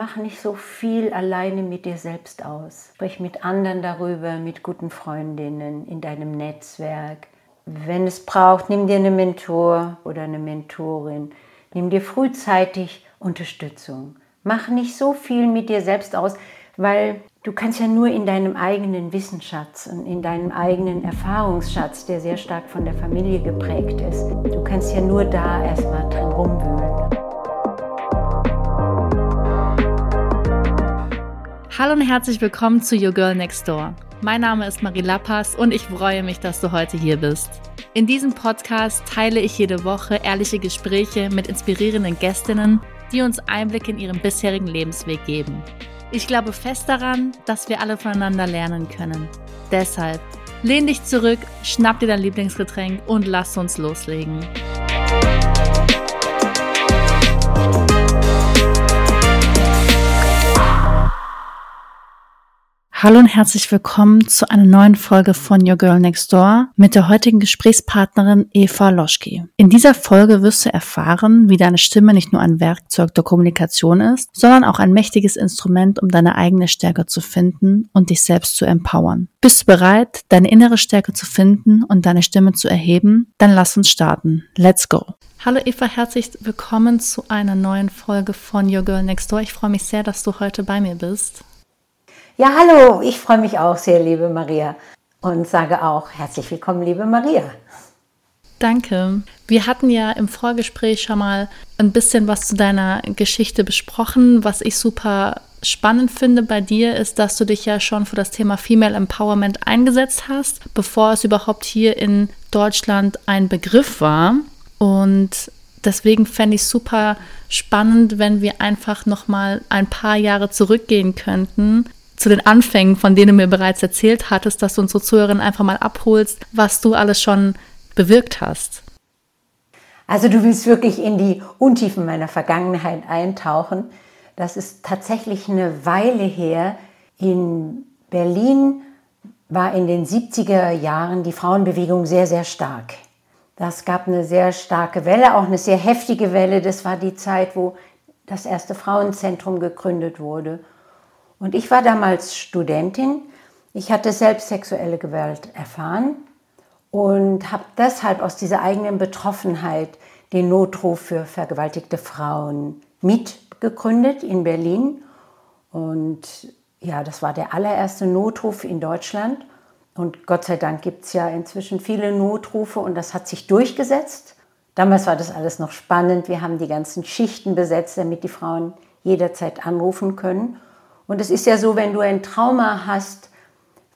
mach nicht so viel alleine mit dir selbst aus. Sprich mit anderen darüber, mit guten Freundinnen in deinem Netzwerk. Wenn es braucht, nimm dir einen Mentor oder eine Mentorin. Nimm dir frühzeitig Unterstützung. Mach nicht so viel mit dir selbst aus, weil du kannst ja nur in deinem eigenen Wissensschatz und in deinem eigenen Erfahrungsschatz, der sehr stark von der Familie geprägt ist, du kannst ja nur da erstmal drin rumwühlen. Hallo und herzlich willkommen zu Your Girl Next Door. Mein Name ist Marie Lappas und ich freue mich, dass du heute hier bist. In diesem Podcast teile ich jede Woche ehrliche Gespräche mit inspirierenden Gästinnen, die uns Einblick in ihren bisherigen Lebensweg geben. Ich glaube fest daran, dass wir alle voneinander lernen können. Deshalb lehn dich zurück, schnapp dir dein Lieblingsgetränk und lass uns loslegen. Hallo und herzlich willkommen zu einer neuen Folge von Your Girl Next Door mit der heutigen Gesprächspartnerin Eva Loschki. In dieser Folge wirst du erfahren, wie deine Stimme nicht nur ein Werkzeug der Kommunikation ist, sondern auch ein mächtiges Instrument, um deine eigene Stärke zu finden und dich selbst zu empowern. Bist du bereit, deine innere Stärke zu finden und deine Stimme zu erheben? Dann lass uns starten. Let's go! Hallo Eva, herzlich willkommen zu einer neuen Folge von Your Girl Next Door. Ich freue mich sehr, dass du heute bei mir bist. Ja, hallo, ich freue mich auch sehr, liebe Maria. Und sage auch herzlich willkommen, liebe Maria. Danke. Wir hatten ja im Vorgespräch schon mal ein bisschen was zu deiner Geschichte besprochen. Was ich super spannend finde bei dir ist, dass du dich ja schon für das Thema Female Empowerment eingesetzt hast, bevor es überhaupt hier in Deutschland ein Begriff war. Und deswegen fände ich super spannend, wenn wir einfach noch mal ein paar Jahre zurückgehen könnten zu den Anfängen, von denen du mir bereits erzählt hattest, dass du unsere Zuhörerinnen einfach mal abholst, was du alles schon bewirkt hast. Also du willst wirklich in die Untiefen meiner Vergangenheit eintauchen. Das ist tatsächlich eine Weile her. In Berlin war in den 70er Jahren die Frauenbewegung sehr, sehr stark. Das gab eine sehr starke Welle, auch eine sehr heftige Welle. Das war die Zeit, wo das erste Frauenzentrum gegründet wurde. Und ich war damals Studentin. Ich hatte selbst sexuelle Gewalt erfahren und habe deshalb aus dieser eigenen Betroffenheit den Notruf für vergewaltigte Frauen mitgegründet in Berlin. Und ja, das war der allererste Notruf in Deutschland. Und Gott sei Dank gibt es ja inzwischen viele Notrufe und das hat sich durchgesetzt. Damals war das alles noch spannend. Wir haben die ganzen Schichten besetzt, damit die Frauen jederzeit anrufen können. Und es ist ja so, wenn du ein Trauma hast,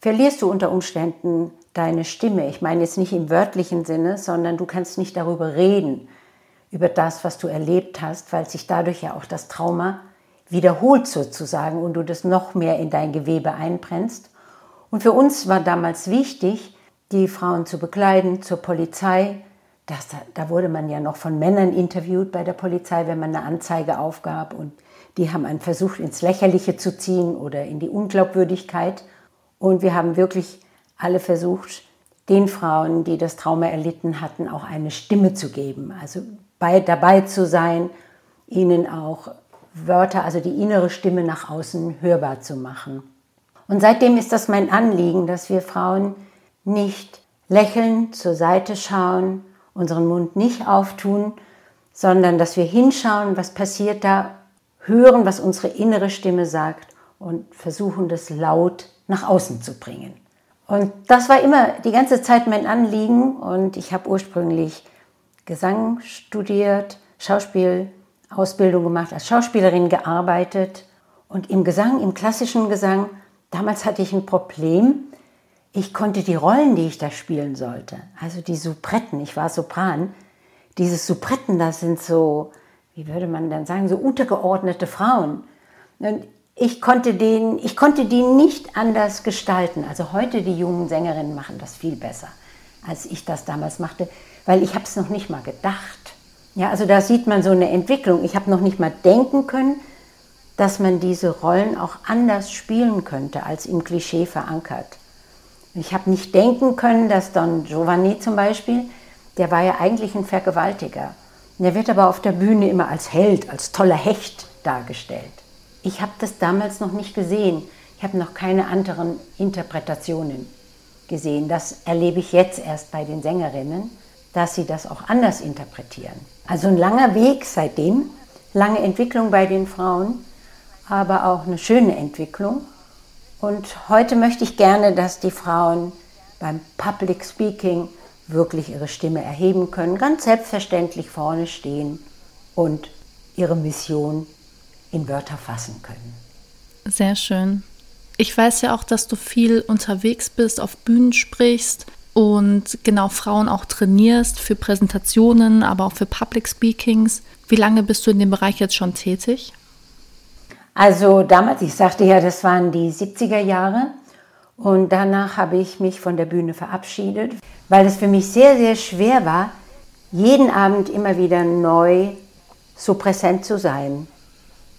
verlierst du unter Umständen deine Stimme. Ich meine jetzt nicht im wörtlichen Sinne, sondern du kannst nicht darüber reden, über das, was du erlebt hast, weil sich dadurch ja auch das Trauma wiederholt sozusagen und du das noch mehr in dein Gewebe einbrennst. Und für uns war damals wichtig, die Frauen zu bekleiden, zur Polizei. Das, da wurde man ja noch von Männern interviewt bei der Polizei, wenn man eine Anzeige aufgab. Und die haben einen versucht, ins Lächerliche zu ziehen oder in die Unglaubwürdigkeit. Und wir haben wirklich alle versucht, den Frauen, die das Trauma erlitten hatten, auch eine Stimme zu geben. Also bei, dabei zu sein, ihnen auch Wörter, also die innere Stimme nach außen hörbar zu machen. Und seitdem ist das mein Anliegen, dass wir Frauen nicht lächeln, zur Seite schauen, unseren Mund nicht auftun, sondern dass wir hinschauen, was passiert da hören, was unsere innere Stimme sagt und versuchen, das laut nach außen zu bringen. Und das war immer die ganze Zeit mein Anliegen und ich habe ursprünglich Gesang studiert, Schauspielausbildung gemacht, als Schauspielerin gearbeitet und im Gesang, im klassischen Gesang, damals hatte ich ein Problem. Ich konnte die Rollen, die ich da spielen sollte, also die Soupretten, ich war Sopran, diese Soupretten, das sind so wie würde man dann sagen, so untergeordnete Frauen. Und ich konnte, den, ich konnte die nicht anders gestalten. Also heute die jungen Sängerinnen machen das viel besser, als ich das damals machte, weil ich habe es noch nicht mal gedacht. Ja, also da sieht man so eine Entwicklung. Ich habe noch nicht mal denken können, dass man diese Rollen auch anders spielen könnte, als im Klischee verankert. Ich habe nicht denken können, dass Don Giovanni zum Beispiel, der war ja eigentlich ein Vergewaltiger. Er wird aber auf der Bühne immer als Held, als toller Hecht dargestellt. ich habe das damals noch nicht gesehen. Ich habe noch keine anderen Interpretationen gesehen. Das erlebe ich jetzt erst bei den Sängerinnen, dass sie das auch anders interpretieren. Also ein langer Weg seitdem, lange Entwicklung bei den Frauen, aber auch eine schöne Entwicklung. Und heute möchte ich gerne, dass die Frauen beim Public Speaking wirklich ihre Stimme erheben können, ganz selbstverständlich vorne stehen und ihre Mission in Wörter fassen können. Sehr schön. Ich weiß ja auch, dass du viel unterwegs bist, auf Bühnen sprichst und genau Frauen auch trainierst für Präsentationen, aber auch für Public Speakings. Wie lange bist du in dem Bereich jetzt schon tätig? Also damals, ich sagte ja, das waren die 70er Jahre und danach habe ich mich von der Bühne verabschiedet, weil es für mich sehr, sehr schwer war, jeden Abend immer wieder neu so präsent zu sein,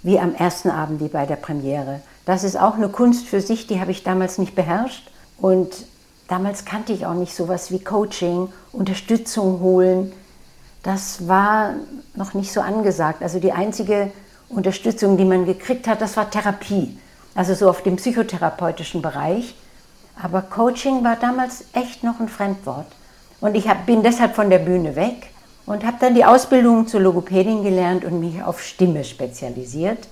wie am ersten Abend, wie bei der Premiere. Das ist auch eine Kunst für sich, die habe ich damals nicht beherrscht. Und damals kannte ich auch nicht sowas wie Coaching, Unterstützung holen. Das war noch nicht so angesagt. Also die einzige Unterstützung, die man gekriegt hat, das war Therapie. Also so auf dem psychotherapeutischen Bereich. Aber Coaching war damals echt noch ein Fremdwort. Und ich hab, bin deshalb von der Bühne weg und habe dann die Ausbildung zur Logopädin gelernt und mich auf Stimme spezialisiert.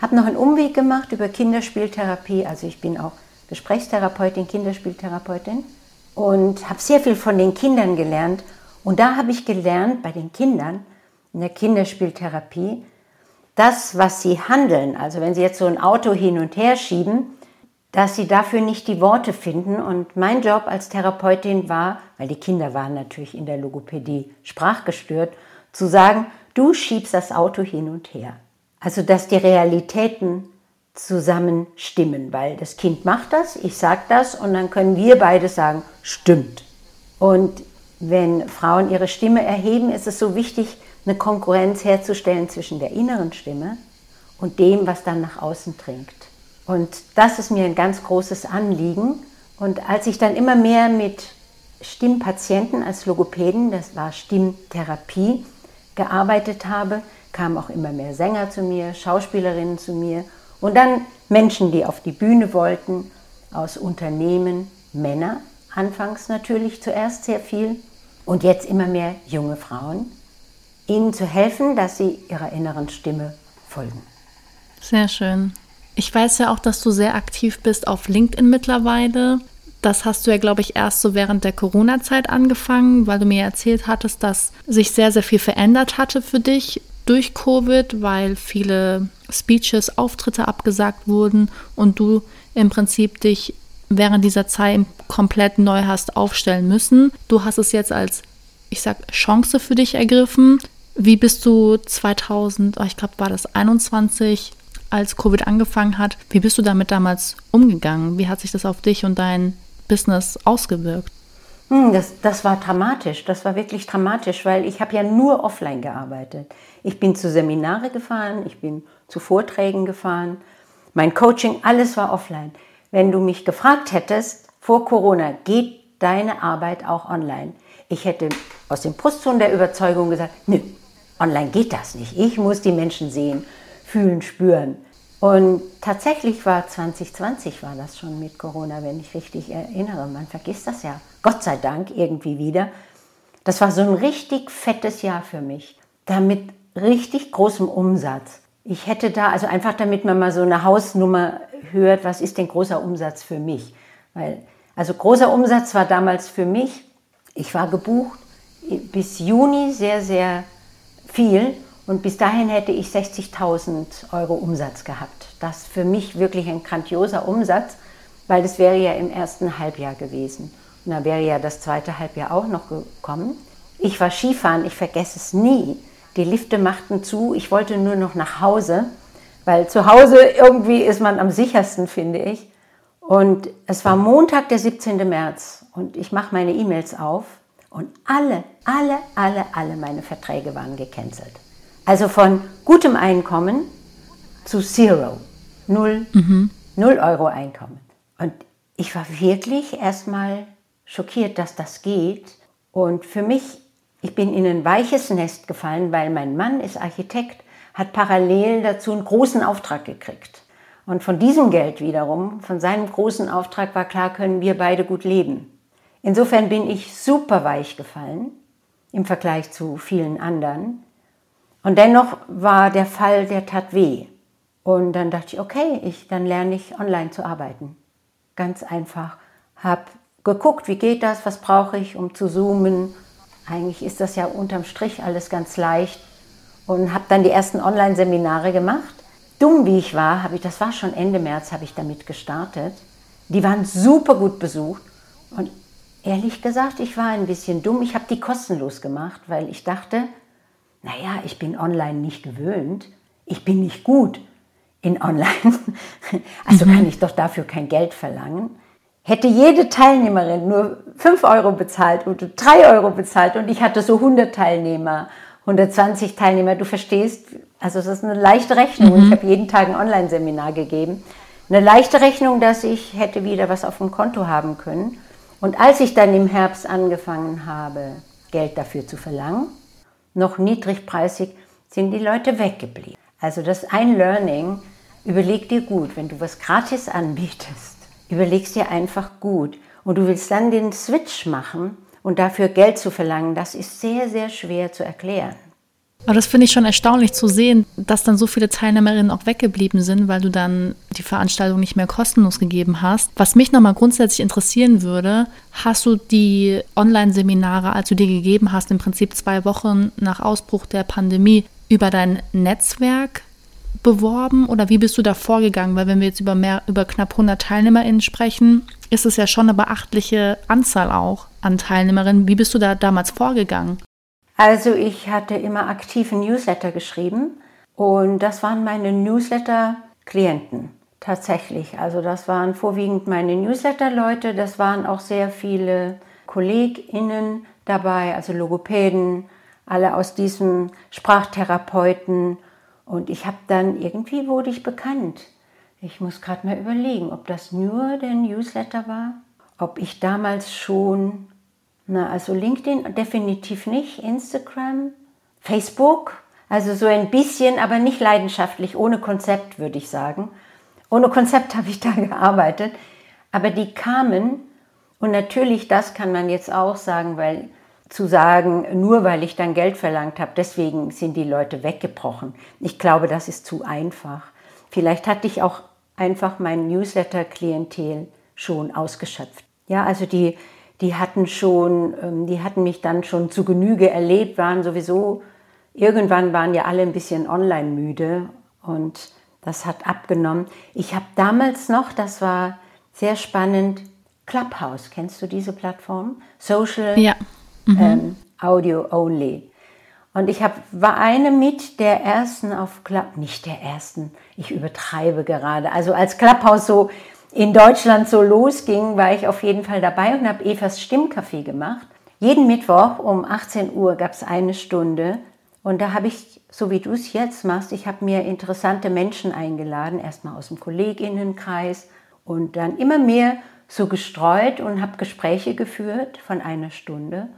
Habe noch einen Umweg gemacht über Kinderspieltherapie, also ich bin auch Gesprächstherapeutin, Kinderspieltherapeutin und habe sehr viel von den Kindern gelernt. Und da habe ich gelernt, bei den Kindern in der Kinderspieltherapie, das, was sie handeln, also wenn sie jetzt so ein Auto hin und her schieben, dass sie dafür nicht die Worte finden. Und mein Job als Therapeutin war, weil die Kinder waren natürlich in der Logopädie sprachgestört, zu sagen, du schiebst das Auto hin und her. Also dass die Realitäten zusammen stimmen, weil das Kind macht das, ich sage das und dann können wir beide sagen, stimmt. Und wenn Frauen ihre Stimme erheben, ist es so wichtig, eine Konkurrenz herzustellen zwischen der inneren Stimme und dem, was dann nach außen dringt. Und das ist mir ein ganz großes Anliegen. Und als ich dann immer mehr mit Stimmpatienten als Logopäden, das war Stimmtherapie, gearbeitet habe, kamen auch immer mehr Sänger zu mir, Schauspielerinnen zu mir und dann Menschen, die auf die Bühne wollten, aus Unternehmen, Männer, anfangs natürlich zuerst sehr viel und jetzt immer mehr junge Frauen, ihnen zu helfen, dass sie ihrer inneren Stimme folgen. Sehr schön. Ich weiß ja auch, dass du sehr aktiv bist auf LinkedIn mittlerweile. Das hast du ja, glaube ich, erst so während der Corona-Zeit angefangen, weil du mir erzählt hattest, dass sich sehr, sehr viel verändert hatte für dich durch Covid, weil viele Speeches, Auftritte abgesagt wurden und du im Prinzip dich während dieser Zeit komplett neu hast aufstellen müssen. Du hast es jetzt als, ich sag, Chance für dich ergriffen. Wie bist du 2000, ich glaube, war das 21, als Covid angefangen hat. Wie bist du damit damals umgegangen? Wie hat sich das auf dich und dein Business ausgewirkt? Hm, das, das war dramatisch, das war wirklich dramatisch, weil ich habe ja nur offline gearbeitet. Ich bin zu Seminare gefahren, ich bin zu Vorträgen gefahren, mein Coaching, alles war offline. Wenn du mich gefragt hättest, vor Corona, geht deine Arbeit auch online? Ich hätte aus dem Brustton der Überzeugung gesagt, nö, online geht das nicht. Ich muss die Menschen sehen fühlen, spüren. Und tatsächlich war 2020 war das schon mit Corona, wenn ich richtig erinnere. Man vergisst das ja, Gott sei Dank, irgendwie wieder. Das war so ein richtig fettes Jahr für mich. Damit richtig großem Umsatz. Ich hätte da, also einfach damit man mal so eine Hausnummer hört, was ist denn großer Umsatz für mich? Weil, also großer Umsatz war damals für mich, ich war gebucht bis Juni sehr, sehr viel und bis dahin hätte ich 60.000 Euro Umsatz gehabt. Das für mich wirklich ein grandioser Umsatz, weil das wäre ja im ersten Halbjahr gewesen. Und dann wäre ja das zweite Halbjahr auch noch gekommen. Ich war Skifahren, ich vergesse es nie. Die Lifte machten zu, ich wollte nur noch nach Hause, weil zu Hause irgendwie ist man am sichersten, finde ich. Und es war Montag, der 17. März und ich mache meine E-Mails auf und alle, alle, alle, alle meine Verträge waren gecancelt. Also von gutem Einkommen zu Zero. Null, mhm. null Euro Einkommen. Und ich war wirklich erstmal schockiert, dass das geht. Und für mich, ich bin in ein weiches Nest gefallen, weil mein Mann ist Architekt, hat parallel dazu einen großen Auftrag gekriegt. Und von diesem Geld wiederum, von seinem großen Auftrag war klar, können wir beide gut leben. Insofern bin ich super weich gefallen im Vergleich zu vielen anderen. Und dennoch war der Fall, der tat weh. Und dann dachte ich, okay, ich, dann lerne ich online zu arbeiten. Ganz einfach. Hab geguckt, wie geht das, was brauche ich, um zu zoomen. Eigentlich ist das ja unterm Strich alles ganz leicht. Und habe dann die ersten Online-Seminare gemacht. Dumm wie ich war, habe ich, das war schon Ende März, habe ich damit gestartet. Die waren super gut besucht. Und ehrlich gesagt, ich war ein bisschen dumm. Ich habe die kostenlos gemacht, weil ich dachte, naja, ich bin online nicht gewöhnt. Ich bin nicht gut in Online. Also mhm. kann ich doch dafür kein Geld verlangen. Hätte jede Teilnehmerin nur 5 Euro bezahlt oder 3 Euro bezahlt und ich hatte so 100 Teilnehmer, 120 Teilnehmer, du verstehst, also das ist eine leichte Rechnung. Mhm. Ich habe jeden Tag ein Online-Seminar gegeben. Eine leichte Rechnung, dass ich hätte wieder was auf dem Konto haben können. Und als ich dann im Herbst angefangen habe, Geld dafür zu verlangen, noch niedrigpreisig, sind die Leute weggeblieben. Also das ein Learning, überleg dir gut, wenn du was gratis anbietest, überlegst dir einfach gut. Und du willst dann den Switch machen und dafür Geld zu verlangen, das ist sehr, sehr schwer zu erklären. Aber das finde ich schon erstaunlich zu sehen, dass dann so viele Teilnehmerinnen auch weggeblieben sind, weil du dann die Veranstaltung nicht mehr kostenlos gegeben hast. Was mich nochmal grundsätzlich interessieren würde, hast du die Online-Seminare, als du die gegeben hast, im Prinzip zwei Wochen nach Ausbruch der Pandemie, über dein Netzwerk beworben oder wie bist du da vorgegangen? Weil wenn wir jetzt über, mehr, über knapp 100 TeilnehmerInnen sprechen, ist es ja schon eine beachtliche Anzahl auch an Teilnehmerinnen. Wie bist du da damals vorgegangen? Also ich hatte immer aktive Newsletter geschrieben und das waren meine Newsletter-Klienten tatsächlich. Also das waren vorwiegend meine Newsletter-Leute, das waren auch sehr viele KollegInnen dabei, also Logopäden, alle aus diesem Sprachtherapeuten. Und ich habe dann, irgendwie wurde ich bekannt. Ich muss gerade mal überlegen, ob das nur der Newsletter war, ob ich damals schon na, also LinkedIn definitiv nicht, Instagram, Facebook, also so ein bisschen, aber nicht leidenschaftlich, ohne Konzept würde ich sagen. Ohne Konzept habe ich da gearbeitet, aber die kamen und natürlich, das kann man jetzt auch sagen, weil zu sagen, nur weil ich dann Geld verlangt habe, deswegen sind die Leute weggebrochen. Ich glaube, das ist zu einfach. Vielleicht hatte ich auch einfach mein Newsletter-Klientel schon ausgeschöpft. Ja, also die die hatten schon, ähm, die hatten mich dann schon zu Genüge erlebt, waren sowieso, irgendwann waren ja alle ein bisschen online müde und das hat abgenommen. Ich habe damals noch, das war sehr spannend, Clubhouse, kennst du diese Plattform? Social ja. mhm. ähm, Audio Only. Und ich hab, war eine mit der ersten auf Club, nicht der ersten, ich übertreibe gerade. Also als Clubhouse so in Deutschland so losging, war ich auf jeden Fall dabei und habe Evas Stimmcafé gemacht. Jeden Mittwoch um 18 Uhr gab es eine Stunde und da habe ich, so wie du es jetzt machst, ich habe mir interessante Menschen eingeladen, erstmal aus dem Kolleginnenkreis und dann immer mehr so gestreut und habe Gespräche geführt von einer Stunde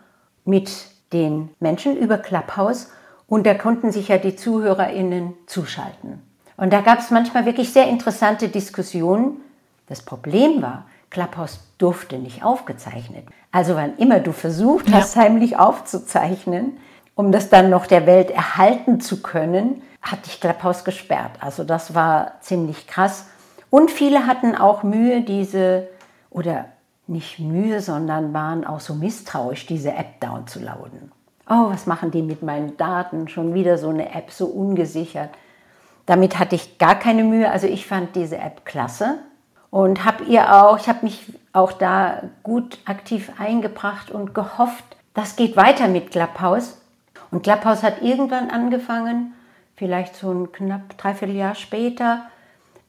mit den Menschen über Clubhouse und da konnten sich ja die ZuhörerInnen zuschalten. Und da gab es manchmal wirklich sehr interessante Diskussionen das Problem war, Clubhouse durfte nicht aufgezeichnet. Also wann immer du versucht hast, ja. heimlich aufzuzeichnen, um das dann noch der Welt erhalten zu können, hat dich Clubhouse gesperrt. Also das war ziemlich krass. Und viele hatten auch Mühe, diese, oder nicht Mühe, sondern waren auch so misstrauisch, diese App downzuladen. Oh, was machen die mit meinen Daten? Schon wieder so eine App, so ungesichert. Damit hatte ich gar keine Mühe. Also ich fand diese App klasse und habe ihr auch, ich habe mich auch da gut aktiv eingebracht und gehofft, das geht weiter mit Clubhouse. Und Clubhouse hat irgendwann angefangen, vielleicht so ein knapp dreiviertel Jahr später,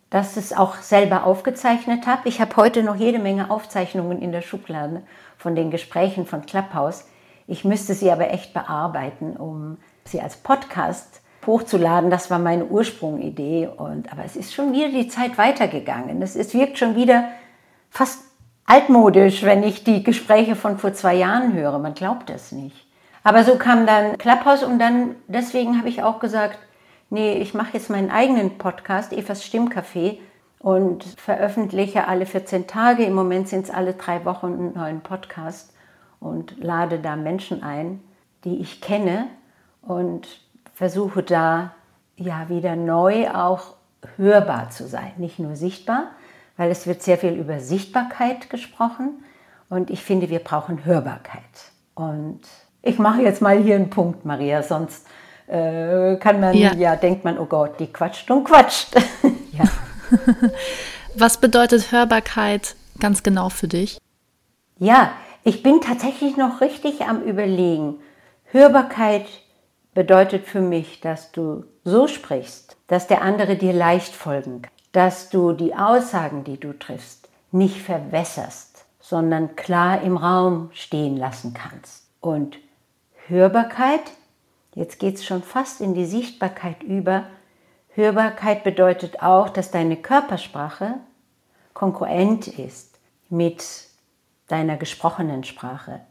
dass es auch selber aufgezeichnet habe. Ich habe heute noch jede Menge Aufzeichnungen in der Schublade von den Gesprächen von Clubhouse. Ich müsste sie aber echt bearbeiten, um sie als Podcast hochzuladen. Das war meine Ursprungidee. Und, aber es ist schon wieder die Zeit weitergegangen. Es, es wirkt schon wieder fast altmodisch, wenn ich die Gespräche von vor zwei Jahren höre. Man glaubt das nicht. Aber so kam dann Clubhouse und dann, deswegen habe ich auch gesagt, nee, ich mache jetzt meinen eigenen Podcast, Evas Stimmcafé, und veröffentliche alle 14 Tage. Im Moment sind es alle drei Wochen einen neuen Podcast und lade da Menschen ein, die ich kenne und versuche da ja wieder neu auch hörbar zu sein, nicht nur sichtbar, weil es wird sehr viel über Sichtbarkeit gesprochen und ich finde, wir brauchen Hörbarkeit. Und ich mache jetzt mal hier einen Punkt, Maria, sonst äh, kann man, ja. ja, denkt man, oh Gott, die quatscht und quatscht. ja. Was bedeutet Hörbarkeit ganz genau für dich? Ja, ich bin tatsächlich noch richtig am Überlegen. Hörbarkeit bedeutet für mich, dass du so sprichst, dass der andere dir leicht folgen kann, dass du die Aussagen, die du triffst, nicht verwässerst, sondern klar im Raum stehen lassen kannst. Und Hörbarkeit, jetzt geht es schon fast in die Sichtbarkeit über, Hörbarkeit bedeutet auch, dass deine Körpersprache konkurrent ist mit deiner gesprochenen Sprache.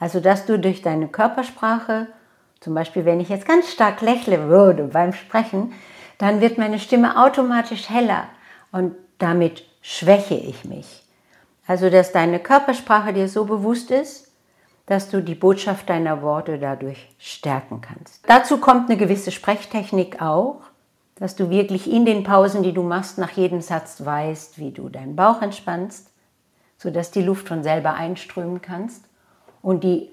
Also dass du durch deine Körpersprache, zum Beispiel wenn ich jetzt ganz stark lächle würde beim Sprechen, dann wird meine Stimme automatisch heller und damit schwäche ich mich. Also dass deine Körpersprache dir so bewusst ist, dass du die Botschaft deiner Worte dadurch stärken kannst. Dazu kommt eine gewisse Sprechtechnik auch dass du wirklich in den Pausen, die du machst, nach jedem Satz weißt, wie du deinen Bauch entspannst, sodass die Luft von selber einströmen kannst und die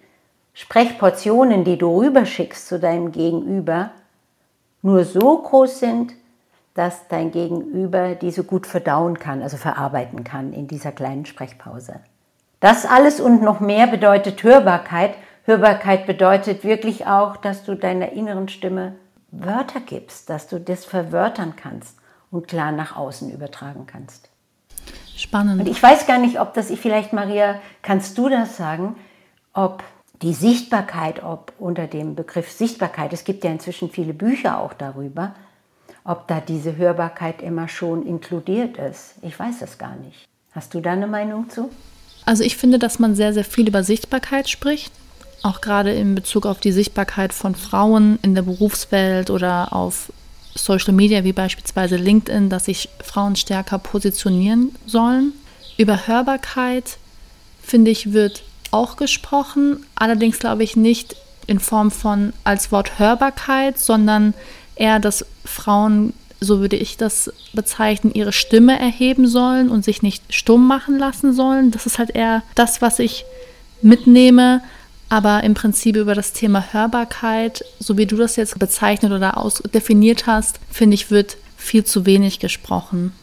Sprechportionen, die du rüberschickst zu deinem Gegenüber, nur so groß sind, dass dein Gegenüber diese gut verdauen kann, also verarbeiten kann in dieser kleinen Sprechpause. Das alles und noch mehr bedeutet Hörbarkeit. Hörbarkeit bedeutet wirklich auch, dass du deiner inneren Stimme Wörter gibst, dass du das verwörtern kannst und klar nach außen übertragen kannst. Spannend. Und ich weiß gar nicht, ob das, vielleicht Maria, kannst du das sagen, ob die Sichtbarkeit, ob unter dem Begriff Sichtbarkeit, es gibt ja inzwischen viele Bücher auch darüber, ob da diese Hörbarkeit immer schon inkludiert ist. Ich weiß das gar nicht. Hast du da eine Meinung zu? Also ich finde, dass man sehr, sehr viel über Sichtbarkeit spricht auch gerade in Bezug auf die Sichtbarkeit von Frauen in der Berufswelt oder auf Social Media wie beispielsweise LinkedIn, dass sich Frauen stärker positionieren sollen. Über Hörbarkeit, finde ich, wird auch gesprochen, allerdings glaube ich nicht in Form von als Wort Hörbarkeit, sondern eher, dass Frauen, so würde ich das bezeichnen, ihre Stimme erheben sollen und sich nicht stumm machen lassen sollen. Das ist halt eher das, was ich mitnehme aber im Prinzip über das Thema Hörbarkeit, so wie du das jetzt bezeichnet oder aus definiert hast, finde ich, wird viel zu wenig gesprochen.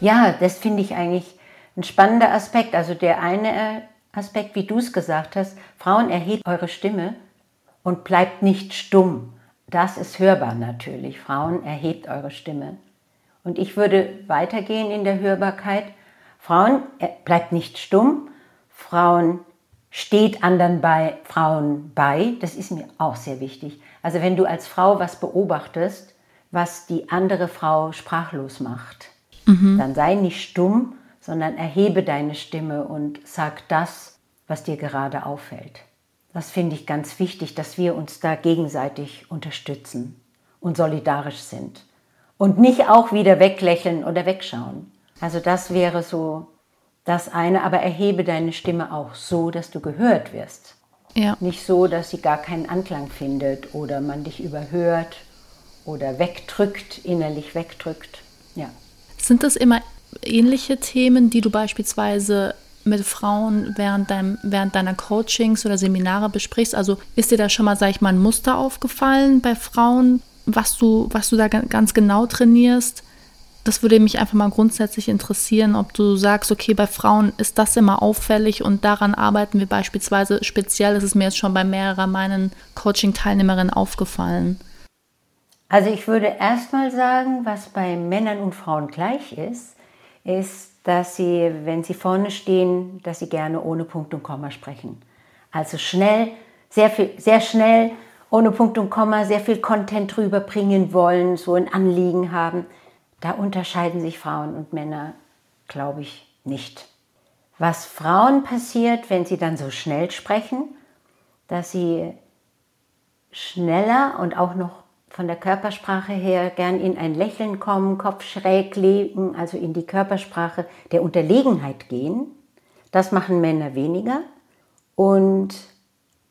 Ja, das finde ich eigentlich ein spannender Aspekt. Also der eine Aspekt, wie du es gesagt hast, Frauen erhebt eure Stimme und bleibt nicht stumm. Das ist hörbar natürlich. Frauen erhebt eure Stimme. Und ich würde weitergehen in der Hörbarkeit. Frauen äh, bleibt nicht stumm. Frauen steht anderen bei, Frauen bei. Das ist mir auch sehr wichtig. Also wenn du als Frau was beobachtest, was die andere Frau sprachlos macht, mhm. dann sei nicht stumm, sondern erhebe deine Stimme und sag das, was dir gerade auffällt. Das finde ich ganz wichtig, dass wir uns da gegenseitig unterstützen und solidarisch sind und nicht auch wieder weglächeln oder wegschauen. Also das wäre so das eine, aber erhebe deine Stimme auch so, dass du gehört wirst. Ja. Nicht so, dass sie gar keinen Anklang findet oder man dich überhört oder wegdrückt, innerlich wegdrückt. Ja. Sind das immer ähnliche Themen, die du beispielsweise mit Frauen während, deinem, während deiner Coachings oder Seminare besprichst? Also ist dir da schon mal, sag ich mal, ein Muster aufgefallen bei Frauen, was du, was du da ganz genau trainierst? das würde mich einfach mal grundsätzlich interessieren, ob du sagst, okay, bei Frauen ist das immer auffällig und daran arbeiten wir beispielsweise speziell. Das ist mir jetzt schon bei mehreren meinen Coaching-Teilnehmerinnen aufgefallen. Also ich würde erstmal sagen, was bei Männern und Frauen gleich ist, ist, dass sie, wenn sie vorne stehen, dass sie gerne ohne Punkt und Komma sprechen. Also schnell, sehr, viel, sehr schnell, ohne Punkt und Komma, sehr viel Content rüberbringen wollen, so ein Anliegen haben. Da unterscheiden sich Frauen und Männer, glaube ich, nicht. Was Frauen passiert, wenn sie dann so schnell sprechen, dass sie schneller und auch noch von der Körpersprache her gern in ein Lächeln kommen, Kopf schräg legen, also in die Körpersprache der Unterlegenheit gehen. Das machen Männer weniger. Und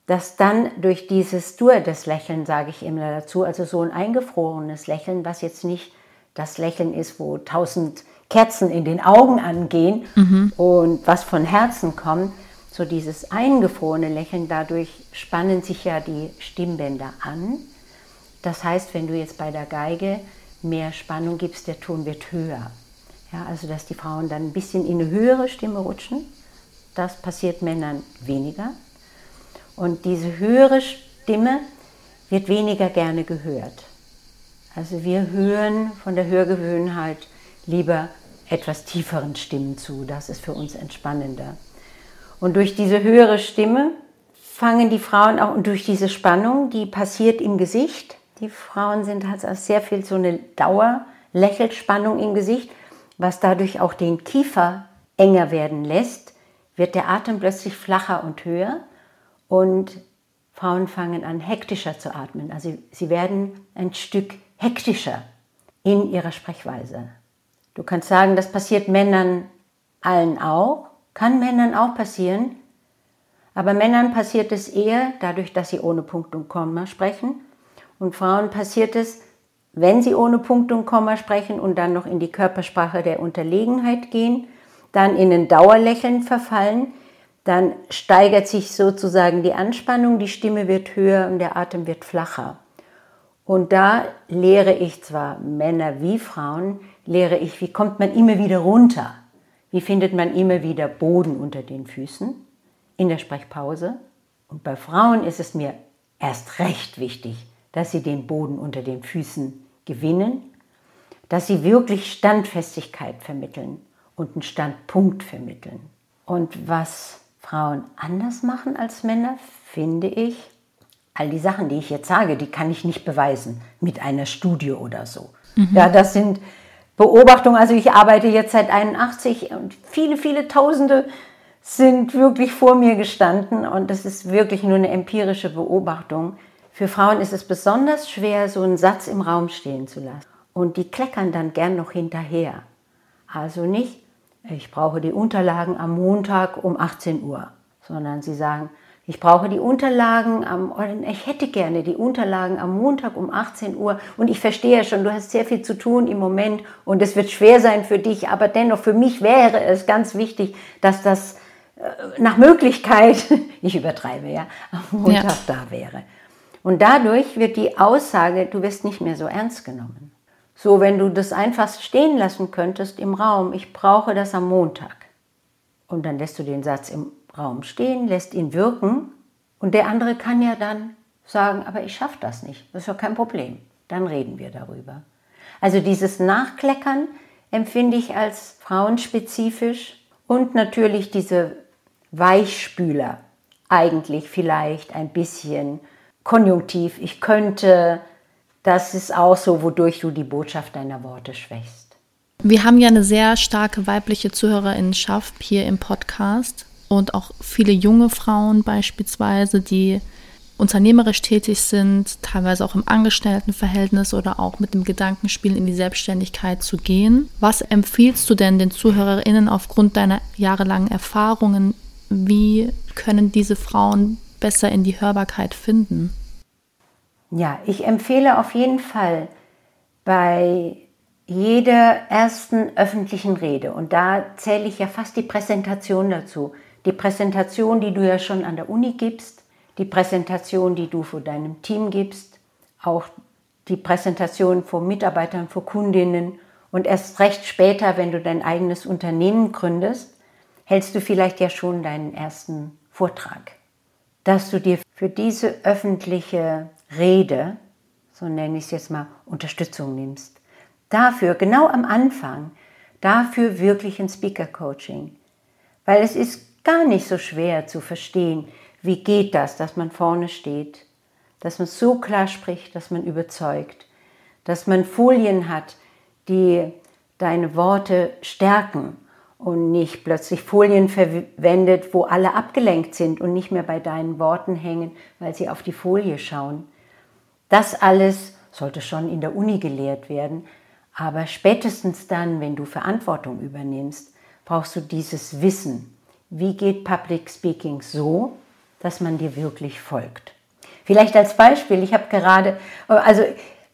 dass dann durch dieses Dur Lächeln, sage ich immer dazu, also so ein eingefrorenes Lächeln, was jetzt nicht das Lächeln ist, wo tausend Kerzen in den Augen angehen mhm. und was von Herzen kommt, so dieses eingefrorene Lächeln, dadurch spannen sich ja die Stimmbänder an. Das heißt, wenn du jetzt bei der Geige mehr Spannung gibst, der Ton wird höher. Ja, also dass die Frauen dann ein bisschen in eine höhere Stimme rutschen. Das passiert Männern weniger. Und diese höhere Stimme wird weniger gerne gehört. Also wir hören von der Hörgewöhnheit lieber etwas tieferen Stimmen zu. Das ist für uns entspannender. Und durch diese höhere Stimme fangen die Frauen auch, und durch diese Spannung, die passiert im Gesicht, die Frauen sind halt sehr viel so eine Dauerlächelspannung im Gesicht, was dadurch auch den Kiefer enger werden lässt, wird der Atem plötzlich flacher und höher. Und Frauen fangen an hektischer zu atmen. Also sie werden ein Stück hektischer in ihrer Sprechweise. Du kannst sagen, das passiert Männern allen auch, kann Männern auch passieren, aber Männern passiert es eher dadurch, dass sie ohne Punkt und Komma sprechen und Frauen passiert es, wenn sie ohne Punkt und Komma sprechen und dann noch in die Körpersprache der Unterlegenheit gehen, dann in ein Dauerlächeln verfallen, dann steigert sich sozusagen die Anspannung, die Stimme wird höher und der Atem wird flacher. Und da lehre ich zwar Männer wie Frauen, lehre ich, wie kommt man immer wieder runter? Wie findet man immer wieder Boden unter den Füßen in der Sprechpause? Und bei Frauen ist es mir erst recht wichtig, dass sie den Boden unter den Füßen gewinnen, dass sie wirklich Standfestigkeit vermitteln und einen Standpunkt vermitteln. Und was Frauen anders machen als Männer, finde ich, all die Sachen, die ich jetzt sage, die kann ich nicht beweisen mit einer Studie oder so. Mhm. Ja, das sind Beobachtungen. Also ich arbeite jetzt seit 81 und viele, viele Tausende sind wirklich vor mir gestanden und das ist wirklich nur eine empirische Beobachtung. Für Frauen ist es besonders schwer, so einen Satz im Raum stehen zu lassen. Und die kleckern dann gern noch hinterher. Also nicht, ich brauche die Unterlagen am Montag um 18 Uhr, sondern sie sagen, ich brauche die Unterlagen am, ich hätte gerne die Unterlagen am Montag um 18 Uhr und ich verstehe schon, du hast sehr viel zu tun im Moment und es wird schwer sein für dich, aber dennoch für mich wäre es ganz wichtig, dass das äh, nach Möglichkeit, ich übertreibe ja, am Montag ja. da wäre. Und dadurch wird die Aussage, du wirst nicht mehr so ernst genommen. So, wenn du das einfach stehen lassen könntest im Raum, ich brauche das am Montag. Und dann lässt du den Satz im Raum stehen, lässt ihn wirken und der andere kann ja dann sagen, aber ich schaffe das nicht, das ist ja kein Problem. Dann reden wir darüber. Also dieses Nachkleckern empfinde ich als frauenspezifisch und natürlich diese Weichspüler eigentlich vielleicht ein bisschen Konjunktiv, ich könnte, das ist auch so, wodurch du die Botschaft deiner Worte schwächst. Wir haben ja eine sehr starke weibliche Zuhörerinnenschaft hier im Podcast und auch viele junge Frauen beispielsweise, die unternehmerisch tätig sind, teilweise auch im Angestelltenverhältnis oder auch mit dem Gedankenspiel in die Selbstständigkeit zu gehen. Was empfiehlst du denn den Zuhörerinnen aufgrund deiner jahrelangen Erfahrungen? Wie können diese Frauen besser in die Hörbarkeit finden? Ja, ich empfehle auf jeden Fall bei jeder ersten öffentlichen Rede, und da zähle ich ja fast die Präsentation dazu, die Präsentation, die du ja schon an der Uni gibst, die Präsentation, die du vor deinem Team gibst, auch die Präsentation vor Mitarbeitern, vor Kundinnen und erst recht später, wenn du dein eigenes Unternehmen gründest, hältst du vielleicht ja schon deinen ersten Vortrag. Dass du dir für diese öffentliche Rede, so nenne ich es jetzt mal, Unterstützung nimmst. Dafür, genau am Anfang, dafür wirklich ein Speaker-Coaching. Weil es ist gar nicht so schwer zu verstehen, wie geht das, dass man vorne steht, dass man so klar spricht, dass man überzeugt, dass man Folien hat, die deine Worte stärken und nicht plötzlich Folien verwendet, wo alle abgelenkt sind und nicht mehr bei deinen Worten hängen, weil sie auf die Folie schauen. Das alles sollte schon in der Uni gelehrt werden. Aber spätestens dann, wenn du Verantwortung übernimmst, brauchst du dieses Wissen. Wie geht Public Speaking so, dass man dir wirklich folgt? Vielleicht als Beispiel, ich habe gerade, also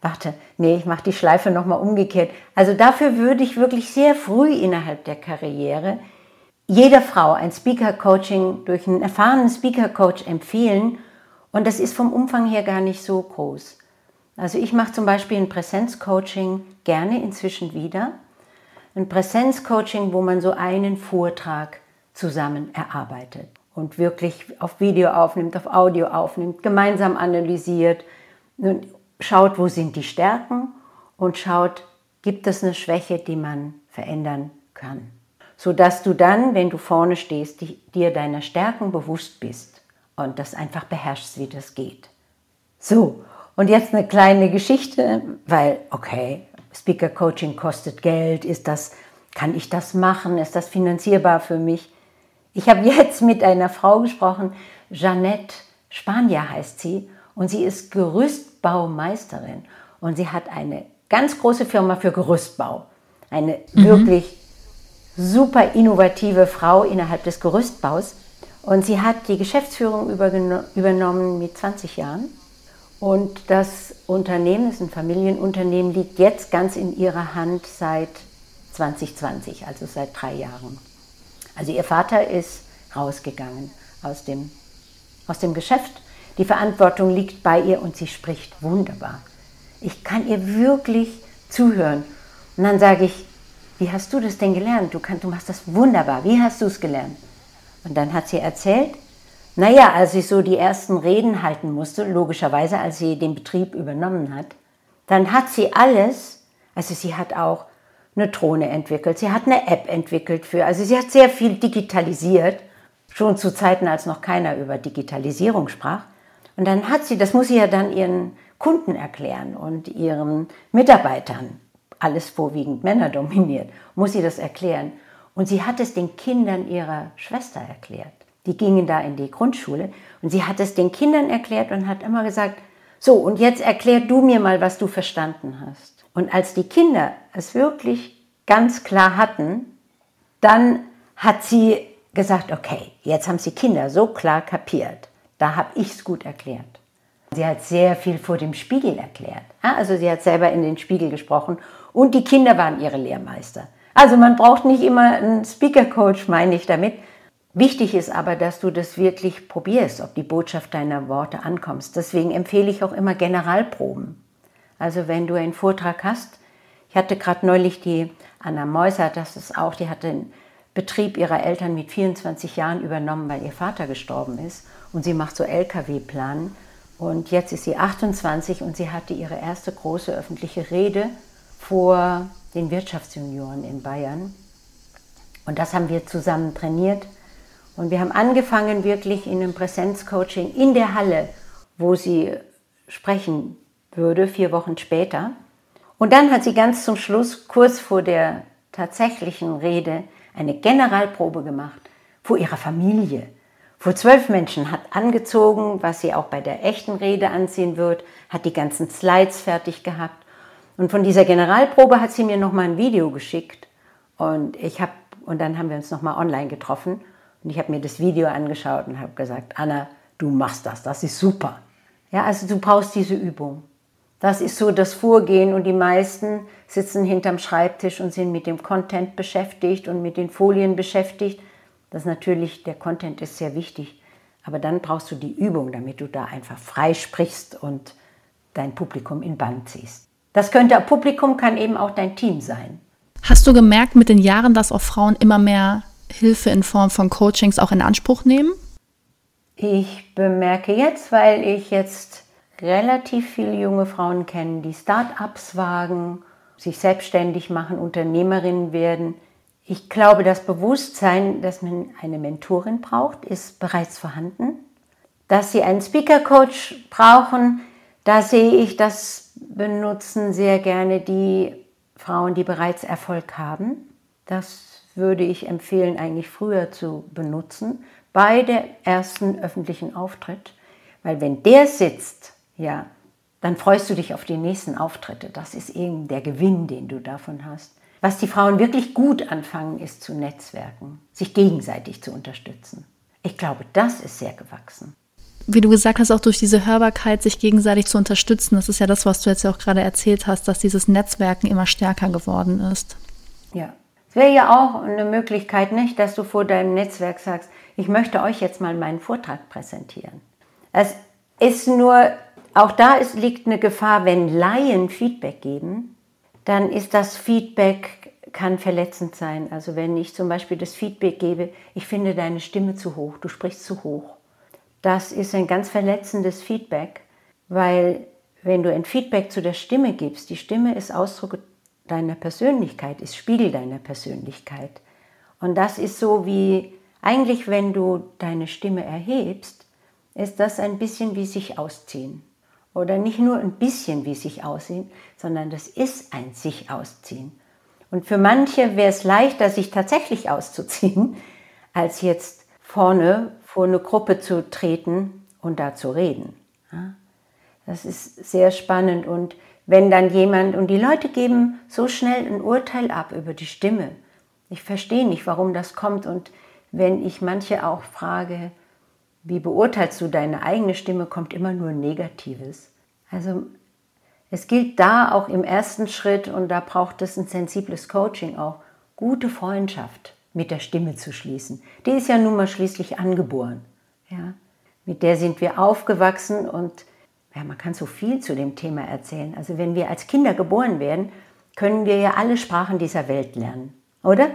warte, nee, ich mache die Schleife nochmal umgekehrt. Also dafür würde ich wirklich sehr früh innerhalb der Karriere jeder Frau ein Speaker-Coaching durch einen erfahrenen Speaker-Coach empfehlen. Und das ist vom Umfang her gar nicht so groß. Also ich mache zum Beispiel ein Präsenz-Coaching gerne inzwischen wieder. Ein Präsenz-Coaching, wo man so einen Vortrag zusammen erarbeitet und wirklich auf Video aufnimmt, auf Audio aufnimmt, gemeinsam analysiert und schaut, wo sind die Stärken und schaut, gibt es eine Schwäche, die man verändern kann. Sodass du dann, wenn du vorne stehst, dir deiner Stärken bewusst bist und das einfach beherrschst, wie das geht. So, und jetzt eine kleine Geschichte, weil, okay, Speaker Coaching kostet Geld, ist das, kann ich das machen, ist das finanzierbar für mich? Ich habe jetzt mit einer Frau gesprochen, Jeannette Spanier heißt sie, und sie ist Gerüstbaumeisterin und sie hat eine ganz große Firma für Gerüstbau. Eine mhm. wirklich super innovative Frau innerhalb des Gerüstbaus. Und sie hat die Geschäftsführung übernommen mit 20 Jahren und das Unternehmen, das ist ein Familienunternehmen, liegt jetzt ganz in ihrer Hand seit 2020, also seit drei Jahren. Also ihr Vater ist rausgegangen aus dem, aus dem Geschäft. Die Verantwortung liegt bei ihr und sie spricht wunderbar. Ich kann ihr wirklich zuhören. Und dann sage ich, wie hast du das denn gelernt? Du, kann, du machst das wunderbar. Wie hast du es gelernt? Und dann hat sie erzählt, naja, als ich so die ersten Reden halten musste, logischerweise, als sie den Betrieb übernommen hat, dann hat sie alles, also sie hat auch eine Drohne entwickelt, sie hat eine App entwickelt für, also sie hat sehr viel digitalisiert, schon zu Zeiten, als noch keiner über Digitalisierung sprach. Und dann hat sie, das muss sie ja dann ihren Kunden erklären und ihren Mitarbeitern, alles vorwiegend Männer dominiert, muss sie das erklären. Und sie hat es den Kindern ihrer Schwester erklärt. Die gingen da in die Grundschule und sie hat es den Kindern erklärt und hat immer gesagt, so, und jetzt erklär du mir mal, was du verstanden hast. Und als die Kinder es wirklich ganz klar hatten, dann hat sie gesagt, okay, jetzt haben sie Kinder so klar kapiert. Da habe ich es gut erklärt. Sie hat sehr viel vor dem Spiegel erklärt. Also sie hat selber in den Spiegel gesprochen und die Kinder waren ihre Lehrmeister. Also man braucht nicht immer einen Speaker Coach, meine ich damit, Wichtig ist aber, dass du das wirklich probierst, ob die Botschaft deiner Worte ankommst. Deswegen empfehle ich auch immer Generalproben. Also wenn du einen Vortrag hast, ich hatte gerade neulich die Anna Meuser, das ist auch, die hat den Betrieb ihrer Eltern mit 24 Jahren übernommen, weil ihr Vater gestorben ist und sie macht so LKW-Plan und jetzt ist sie 28 und sie hatte ihre erste große öffentliche Rede vor den Wirtschaftsjunioren in Bayern und das haben wir zusammen trainiert und wir haben angefangen wirklich in einem Präsenzcoaching in der Halle, wo sie sprechen würde, vier Wochen später. Und dann hat sie ganz zum Schluss, kurz vor der tatsächlichen Rede, eine Generalprobe gemacht vor ihrer Familie. Vor zwölf Menschen hat angezogen, was sie auch bei der echten Rede anziehen wird, hat die ganzen Slides fertig gehabt. Und von dieser Generalprobe hat sie mir nochmal ein Video geschickt. Und, ich hab, und dann haben wir uns nochmal online getroffen. Und ich habe mir das Video angeschaut und habe gesagt, Anna, du machst das, das ist super. Ja, also du brauchst diese Übung. Das ist so das Vorgehen und die meisten sitzen hinterm Schreibtisch und sind mit dem Content beschäftigt und mit den Folien beschäftigt. Das ist natürlich, der Content ist sehr wichtig, aber dann brauchst du die Übung, damit du da einfach frei sprichst und dein Publikum in Band ziehst. Das könnte, Publikum kann eben auch dein Team sein. Hast du gemerkt mit den Jahren, dass auch Frauen immer mehr Hilfe in Form von Coachings auch in Anspruch nehmen? Ich bemerke jetzt, weil ich jetzt relativ viele junge Frauen kenne, die Start-ups wagen, sich selbstständig machen, Unternehmerinnen werden. Ich glaube, das Bewusstsein, dass man eine Mentorin braucht, ist bereits vorhanden. Dass sie einen Speaker-Coach brauchen, da sehe ich, das benutzen sehr gerne die Frauen, die bereits Erfolg haben. Das würde ich empfehlen, eigentlich früher zu benutzen, bei der ersten öffentlichen Auftritt. Weil wenn der sitzt, ja, dann freust du dich auf die nächsten Auftritte. Das ist eben der Gewinn, den du davon hast. Was die Frauen wirklich gut anfangen, ist zu netzwerken, sich gegenseitig zu unterstützen. Ich glaube, das ist sehr gewachsen. Wie du gesagt hast, auch durch diese Hörbarkeit, sich gegenseitig zu unterstützen, das ist ja das, was du jetzt auch gerade erzählt hast, dass dieses Netzwerken immer stärker geworden ist. Ja, es wäre ja auch eine Möglichkeit, nicht, dass du vor deinem Netzwerk sagst, ich möchte euch jetzt mal meinen Vortrag präsentieren. Es ist nur, auch da ist, liegt eine Gefahr, wenn Laien Feedback geben, dann ist das Feedback, kann verletzend sein. Also wenn ich zum Beispiel das Feedback gebe, ich finde deine Stimme zu hoch, du sprichst zu hoch. Das ist ein ganz verletzendes Feedback, weil wenn du ein Feedback zu der Stimme gibst, die Stimme ist Ausdruck deiner Persönlichkeit, ist Spiegel deiner Persönlichkeit. Und das ist so wie eigentlich, wenn du deine Stimme erhebst, ist das ein bisschen wie sich ausziehen. Oder nicht nur ein bisschen wie sich ausziehen, sondern das ist ein sich ausziehen. Und für manche wäre es leichter, sich tatsächlich auszuziehen, als jetzt vorne vor eine Gruppe zu treten und da zu reden. Das ist sehr spannend. Und wenn dann jemand, und die Leute geben so schnell ein Urteil ab über die Stimme. Ich verstehe nicht, warum das kommt. Und wenn ich manche auch frage, wie beurteilst du deine eigene Stimme, kommt immer nur Negatives. Also es gilt da auch im ersten Schritt, und da braucht es ein sensibles Coaching auch, gute Freundschaft mit der Stimme zu schließen. Die ist ja nun mal schließlich angeboren. Ja? Mit der sind wir aufgewachsen und ja, man kann so viel zu dem Thema erzählen. Also wenn wir als Kinder geboren werden, können wir ja alle Sprachen dieser Welt lernen, oder?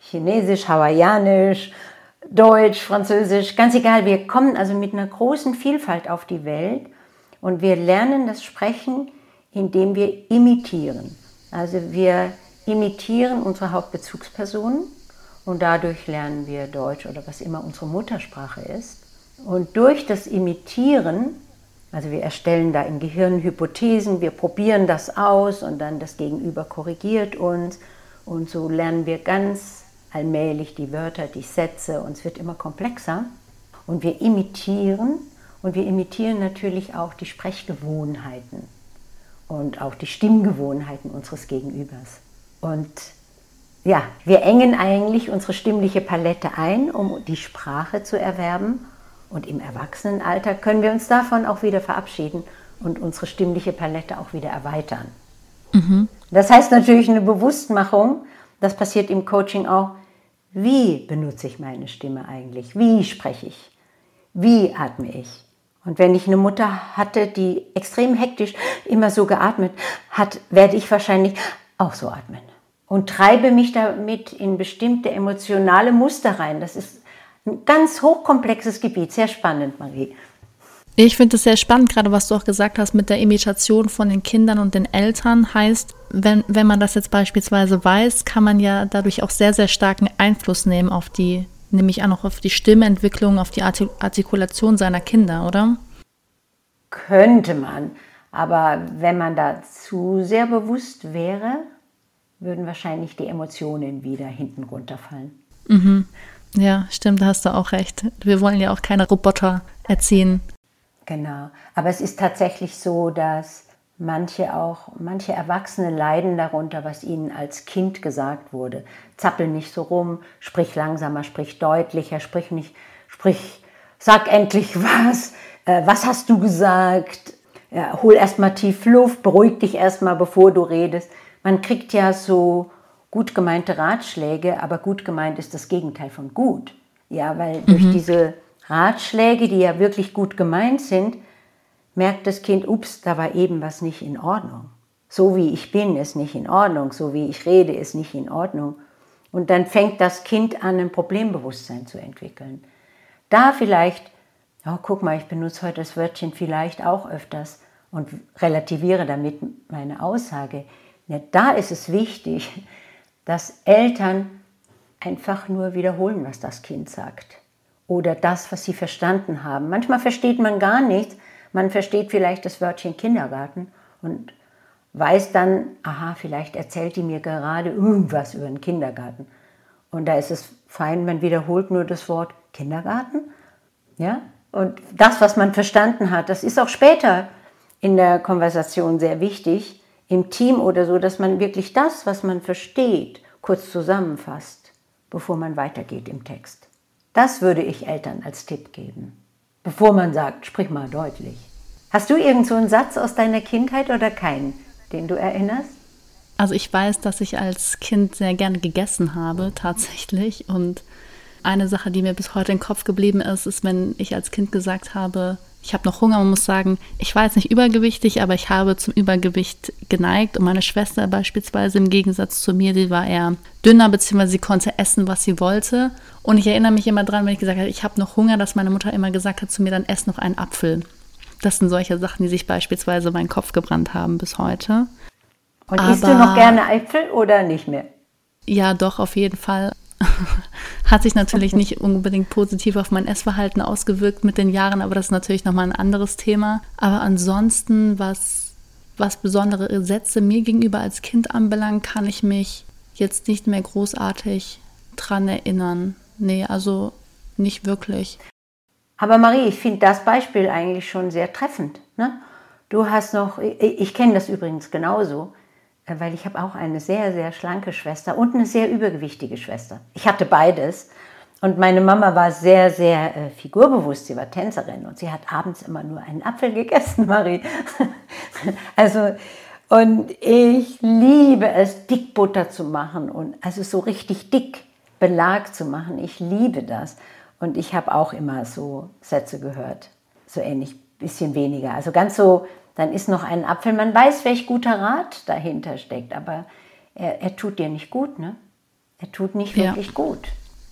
Chinesisch, Hawaiianisch, Deutsch, Französisch, ganz egal. Wir kommen also mit einer großen Vielfalt auf die Welt und wir lernen das Sprechen, indem wir imitieren. Also wir imitieren unsere Hauptbezugspersonen und dadurch lernen wir Deutsch oder was immer unsere Muttersprache ist. Und durch das Imitieren, also wir erstellen da im Gehirn Hypothesen, wir probieren das aus und dann das Gegenüber korrigiert uns und so lernen wir ganz allmählich die Wörter, die Sätze und es wird immer komplexer. Und wir imitieren und wir imitieren natürlich auch die Sprechgewohnheiten und auch die Stimmgewohnheiten unseres Gegenübers. Und ja, wir engen eigentlich unsere stimmliche Palette ein, um die Sprache zu erwerben. Und im Erwachsenenalter können wir uns davon auch wieder verabschieden und unsere stimmliche Palette auch wieder erweitern. Mhm. Das heißt natürlich eine Bewusstmachung, das passiert im Coaching auch, wie benutze ich meine Stimme eigentlich? Wie spreche ich? Wie atme ich? Und wenn ich eine Mutter hatte, die extrem hektisch immer so geatmet hat, werde ich wahrscheinlich auch so atmen. Und treibe mich damit in bestimmte emotionale Muster rein. Das ist ein ganz hochkomplexes Gebiet. Sehr spannend, Marie. Ich finde es sehr spannend, gerade was du auch gesagt hast mit der Imitation von den Kindern und den Eltern. Heißt, wenn, wenn man das jetzt beispielsweise weiß, kann man ja dadurch auch sehr, sehr starken Einfluss nehmen auf die, nämlich auch noch auf die Stimmentwicklung, auf die Artikulation seiner Kinder, oder? Könnte man. Aber wenn man da zu sehr bewusst wäre, würden wahrscheinlich die Emotionen wieder hinten runterfallen. Mhm. Ja, stimmt, da hast du auch recht. Wir wollen ja auch keine Roboter erziehen. Genau. Aber es ist tatsächlich so, dass manche auch, manche Erwachsene leiden darunter, was ihnen als Kind gesagt wurde. Zappel nicht so rum, sprich langsamer, sprich deutlicher, sprich nicht, sprich, sag endlich was, äh, was hast du gesagt? Ja, hol erstmal tief Luft, beruhig dich erstmal, bevor du redest. Man kriegt ja so gut gemeinte Ratschläge, aber gut gemeint ist das Gegenteil von gut. Ja, weil mhm. durch diese Ratschläge, die ja wirklich gut gemeint sind, merkt das Kind, ups, da war eben was nicht in Ordnung. So wie ich bin, ist nicht in Ordnung. So wie ich rede, ist nicht in Ordnung. Und dann fängt das Kind an, ein Problembewusstsein zu entwickeln. Da vielleicht, oh, guck mal, ich benutze heute das Wörtchen vielleicht auch öfters und relativiere damit meine Aussage. Ja, da ist es wichtig, dass Eltern einfach nur wiederholen, was das Kind sagt oder das, was sie verstanden haben. Manchmal versteht man gar nichts. Man versteht vielleicht das Wörtchen Kindergarten und weiß dann, aha, vielleicht erzählt die mir gerade irgendwas über den Kindergarten. Und da ist es fein, man wiederholt nur das Wort Kindergarten. Ja? Und das, was man verstanden hat, das ist auch später in der Konversation sehr wichtig, im Team oder so, dass man wirklich das, was man versteht, kurz zusammenfasst, bevor man weitergeht im Text. Das würde ich Eltern als Tipp geben, bevor man sagt, sprich mal deutlich. Hast du irgend so einen Satz aus deiner Kindheit oder keinen, den du erinnerst? Also ich weiß, dass ich als Kind sehr gerne gegessen habe, tatsächlich. Und eine Sache, die mir bis heute im Kopf geblieben ist, ist, wenn ich als Kind gesagt habe, ich habe noch Hunger. Man muss sagen, ich war jetzt nicht übergewichtig, aber ich habe zum Übergewicht geneigt. Und meine Schwester beispielsweise im Gegensatz zu mir, die war eher dünner, beziehungsweise sie konnte essen, was sie wollte. Und ich erinnere mich immer dran, wenn ich gesagt habe, ich habe noch Hunger, dass meine Mutter immer gesagt hat zu mir, dann ess noch einen Apfel. Das sind solche Sachen, die sich beispielsweise meinen Kopf gebrannt haben bis heute. Und aber, isst du noch gerne Äpfel oder nicht mehr? Ja, doch, auf jeden Fall. Hat sich natürlich nicht unbedingt positiv auf mein Essverhalten ausgewirkt mit den Jahren, aber das ist natürlich nochmal ein anderes Thema. Aber ansonsten, was, was besondere Sätze mir gegenüber als Kind anbelangt, kann ich mich jetzt nicht mehr großartig dran erinnern. Nee, also nicht wirklich. Aber Marie, ich finde das Beispiel eigentlich schon sehr treffend. Ne? Du hast noch, ich, ich kenne das übrigens genauso. Äh, weil ich habe auch eine sehr, sehr schlanke Schwester und eine sehr übergewichtige Schwester. Ich hatte beides. Und meine Mama war sehr, sehr äh, figurbewusst. Sie war Tänzerin und sie hat abends immer nur einen Apfel gegessen, Marie. also, und ich liebe es, Dickbutter zu machen und also so richtig dick Belag zu machen. Ich liebe das. Und ich habe auch immer so Sätze gehört. So ähnlich, bisschen weniger. Also ganz so dann ist noch ein Apfel. Man weiß, welch guter Rat dahinter steckt, aber er, er tut dir nicht gut, ne? Er tut nicht wirklich ja. gut.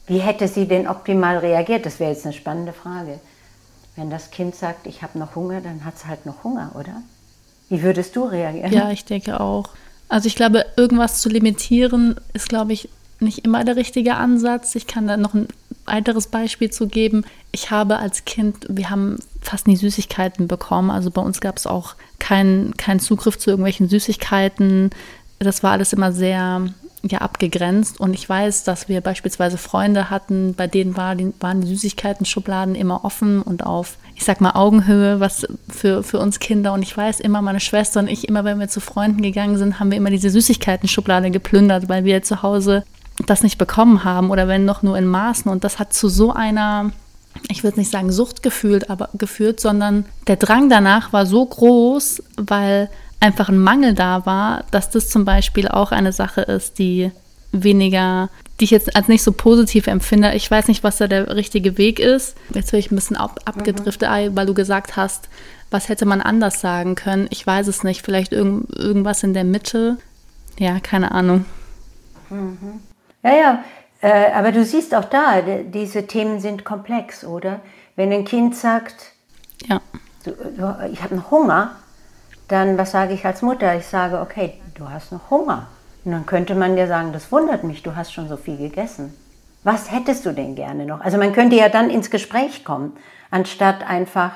Wie hätte sie denn optimal reagiert? Das wäre jetzt eine spannende Frage. Wenn das Kind sagt, ich habe noch Hunger, dann hat es halt noch Hunger, oder? Wie würdest du reagieren? Ja, ich denke auch. Also ich glaube, irgendwas zu limitieren ist, glaube ich, nicht immer der richtige Ansatz. Ich kann da noch ein weiteres Beispiel zu geben. Ich habe als Kind, wir haben fast nie Süßigkeiten bekommen. Also bei uns gab es auch keinen kein Zugriff zu irgendwelchen Süßigkeiten. Das war alles immer sehr ja, abgegrenzt. Und ich weiß, dass wir beispielsweise Freunde hatten, bei denen war die, waren die Süßigkeiten-Schubladen immer offen und auf, ich sag mal, Augenhöhe, was für, für uns Kinder. Und ich weiß immer, meine Schwester und ich, immer wenn wir zu Freunden gegangen sind, haben wir immer diese Süßigkeiten-Schublade geplündert, weil wir zu Hause das nicht bekommen haben oder wenn noch nur in Maßen. Und das hat zu so einer, ich würde nicht sagen Sucht gefühlt, aber geführt, sondern der Drang danach war so groß, weil einfach ein Mangel da war, dass das zum Beispiel auch eine Sache ist, die weniger, die ich jetzt als nicht so positiv empfinde. Ich weiß nicht, was da der richtige Weg ist. Jetzt bin ich ein bisschen ab, abgedriftet, mhm. weil du gesagt hast, was hätte man anders sagen können? Ich weiß es nicht. Vielleicht irgend, irgendwas in der Mitte. Ja, keine Ahnung. Mhm. Ja, ja, äh, aber du siehst auch da, diese Themen sind komplex, oder? Wenn ein Kind sagt, ja. du, du, ich habe noch Hunger, dann was sage ich als Mutter? Ich sage, okay, du hast noch Hunger. Und dann könnte man dir sagen, das wundert mich, du hast schon so viel gegessen. Was hättest du denn gerne noch? Also man könnte ja dann ins Gespräch kommen, anstatt einfach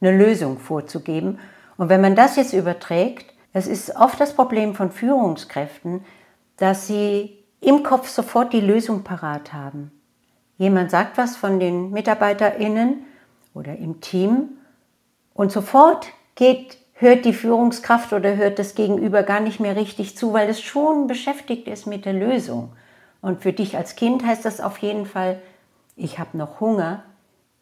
eine Lösung vorzugeben. Und wenn man das jetzt überträgt, es ist oft das Problem von Führungskräften, dass sie im Kopf sofort die Lösung parat haben. Jemand sagt was von den MitarbeiterInnen oder im Team und sofort geht, hört die Führungskraft oder hört das Gegenüber gar nicht mehr richtig zu, weil es schon beschäftigt ist mit der Lösung. Und für dich als Kind heißt das auf jeden Fall, ich habe noch Hunger.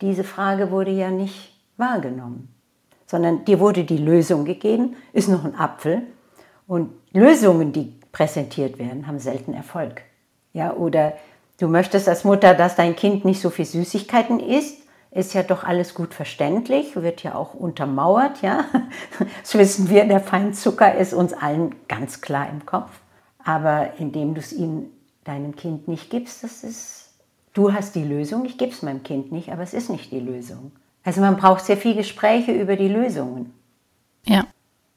Diese Frage wurde ja nicht wahrgenommen, sondern dir wurde die Lösung gegeben, ist noch ein Apfel. Und Lösungen, die präsentiert werden, haben selten Erfolg. Ja, oder du möchtest als Mutter, dass dein Kind nicht so viel Süßigkeiten isst, ist ja doch alles gut verständlich, wird ja auch untermauert, ja. Das wissen wir, der Feinzucker ist uns allen ganz klar im Kopf. Aber indem du es ihm, deinem Kind nicht gibst, das ist, du hast die Lösung, ich gebe es meinem Kind nicht, aber es ist nicht die Lösung. Also man braucht sehr viel Gespräche über die Lösungen.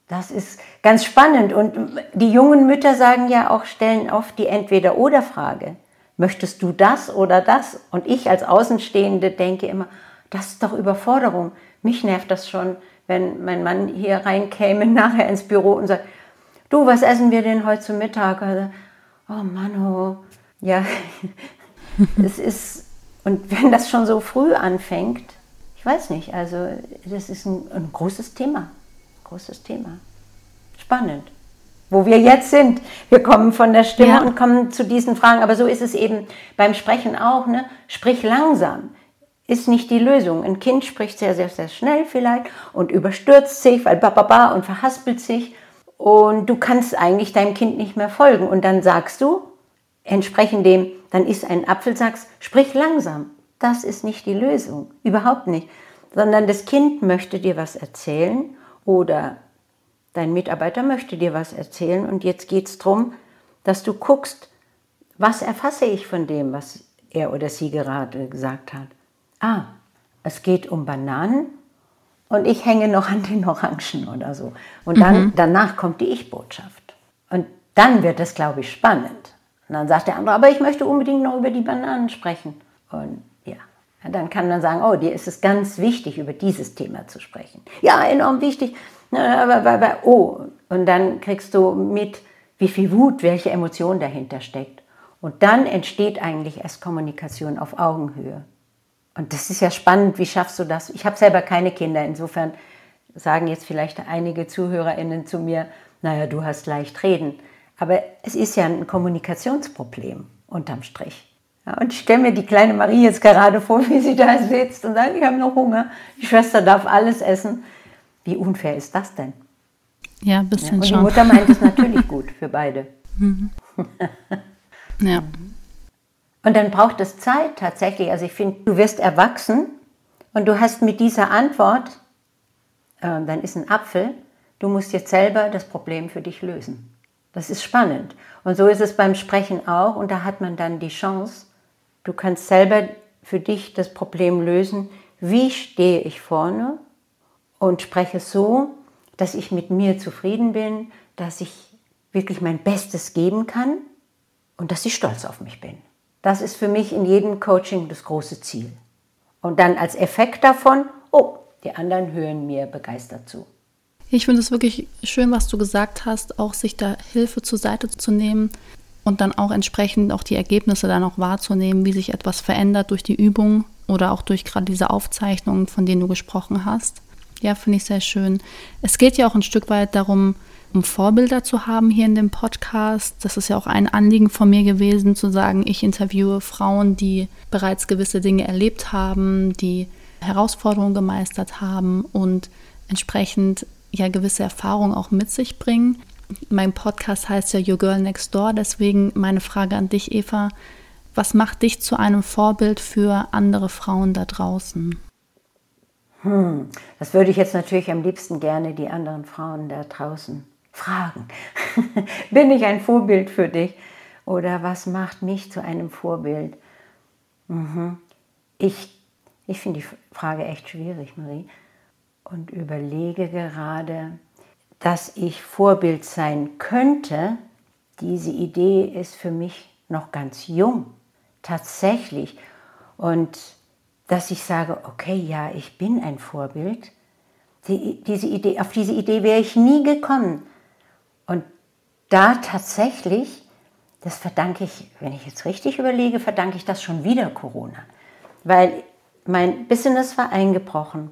Das ist ganz spannend. Und die jungen Mütter sagen ja auch, stellen oft die Entweder-Oder-Frage. Möchtest du das oder das? Und ich als Außenstehende denke immer, das ist doch Überforderung. Mich nervt das schon, wenn mein Mann hier reinkäme nachher ins Büro und sagt, du, was essen wir denn heute zum Mittag? Also, oh Mann, oh. Ja, es ist, und wenn das schon so früh anfängt, ich weiß nicht, also das ist ein, ein großes Thema Großes Thema. Spannend. Wo wir jetzt sind. Wir kommen von der Stimme ja. und kommen zu diesen Fragen. Aber so ist es eben beim Sprechen auch. Ne? Sprich langsam ist nicht die Lösung. Ein Kind spricht sehr, sehr, sehr schnell vielleicht und überstürzt sich, weil bababa und verhaspelt sich. Und du kannst eigentlich deinem Kind nicht mehr folgen. Und dann sagst du, entsprechend dem, dann ist ein Apfel, sagst, sprich langsam. Das ist nicht die Lösung. Überhaupt nicht. Sondern das Kind möchte dir was erzählen oder dein Mitarbeiter möchte dir was erzählen. Und jetzt geht es darum, dass du guckst, was erfasse ich von dem, was er oder sie gerade gesagt hat ah, es geht um Bananen und ich hänge noch an den Orangen oder so. Und dann, mhm. danach kommt die Ich-Botschaft. Und dann wird es, glaube ich, spannend. Und dann sagt der andere, aber ich möchte unbedingt noch über die Bananen sprechen. Und dann kann man sagen, oh, dir ist es ganz wichtig, über dieses Thema zu sprechen. Ja, enorm wichtig. Aber, oh, und dann kriegst du mit, wie viel Wut, welche Emotion dahinter steckt. Und dann entsteht eigentlich erst Kommunikation auf Augenhöhe. Und das ist ja spannend, wie schaffst du das? Ich habe selber keine Kinder, insofern sagen jetzt vielleicht einige ZuhörerInnen zu mir, naja, du hast leicht reden. Aber es ist ja ein Kommunikationsproblem unterm Strich. Und ich stelle mir die kleine Marie jetzt gerade vor, wie sie da sitzt und sagt, ich habe noch Hunger, die Schwester darf alles essen. Wie unfair ist das denn? Ja, ein bisschen ja, und schon. die Mutter meint es natürlich gut für beide. Mhm. ja. Und dann braucht es Zeit tatsächlich. Also ich finde, du wirst erwachsen und du hast mit dieser Antwort, äh, dann ist ein Apfel, du musst jetzt selber das Problem für dich lösen. Das ist spannend. Und so ist es beim Sprechen auch. Und da hat man dann die Chance, du kannst selber für dich das Problem lösen. Wie stehe ich vorne und spreche so, dass ich mit mir zufrieden bin, dass ich wirklich mein Bestes geben kann und dass ich stolz auf mich bin. Das ist für mich in jedem Coaching das große Ziel. Und dann als Effekt davon, oh, die anderen hören mir begeistert zu. Ich finde es wirklich schön, was du gesagt hast, auch sich da Hilfe zur Seite zu nehmen und dann auch entsprechend auch die Ergebnisse dann auch wahrzunehmen, wie sich etwas verändert durch die Übung oder auch durch gerade diese Aufzeichnungen, von denen du gesprochen hast. Ja, finde ich sehr schön. Es geht ja auch ein Stück weit darum, um Vorbilder zu haben hier in dem Podcast. Das ist ja auch ein Anliegen von mir gewesen, zu sagen, ich interviewe Frauen, die bereits gewisse Dinge erlebt haben, die Herausforderungen gemeistert haben und entsprechend ja gewisse Erfahrungen auch mit sich bringen. Mein Podcast heißt ja Your Girl Next Door, deswegen meine Frage an dich, Eva. Was macht dich zu einem Vorbild für andere Frauen da draußen? Hm, das würde ich jetzt natürlich am liebsten gerne die anderen Frauen da draußen fragen. Bin ich ein Vorbild für dich? Oder was macht mich zu einem Vorbild? Mhm. Ich, ich finde die Frage echt schwierig, Marie, und überlege gerade, dass ich Vorbild sein könnte. Diese Idee ist für mich noch ganz jung, tatsächlich. Und dass ich sage, okay, ja, ich bin ein Vorbild. Die, diese Idee, auf diese Idee wäre ich nie gekommen. Und da tatsächlich, das verdanke ich, wenn ich jetzt richtig überlege, verdanke ich das schon wieder Corona. Weil mein Business war eingebrochen.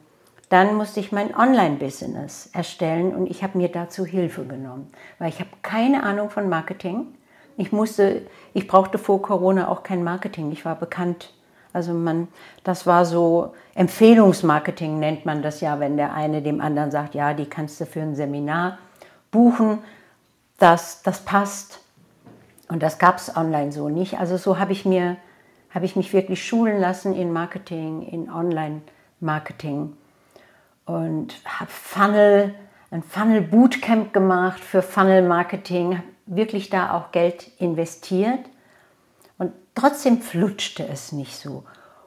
Dann musste ich mein Online-Business erstellen und ich habe mir dazu Hilfe genommen, weil ich habe keine Ahnung von Marketing. Ich musste, ich brauchte vor Corona auch kein Marketing. Ich war bekannt. Also man, das war so Empfehlungsmarketing nennt man das ja, wenn der eine dem anderen sagt, ja, die kannst du für ein Seminar buchen das, das passt. Und das gab es online so nicht. Also so habe ich mir, habe ich mich wirklich schulen lassen in Marketing, in Online-Marketing und habe Funnel, ein Funnel Bootcamp gemacht für Funnel Marketing, wirklich da auch Geld investiert und trotzdem flutschte es nicht so.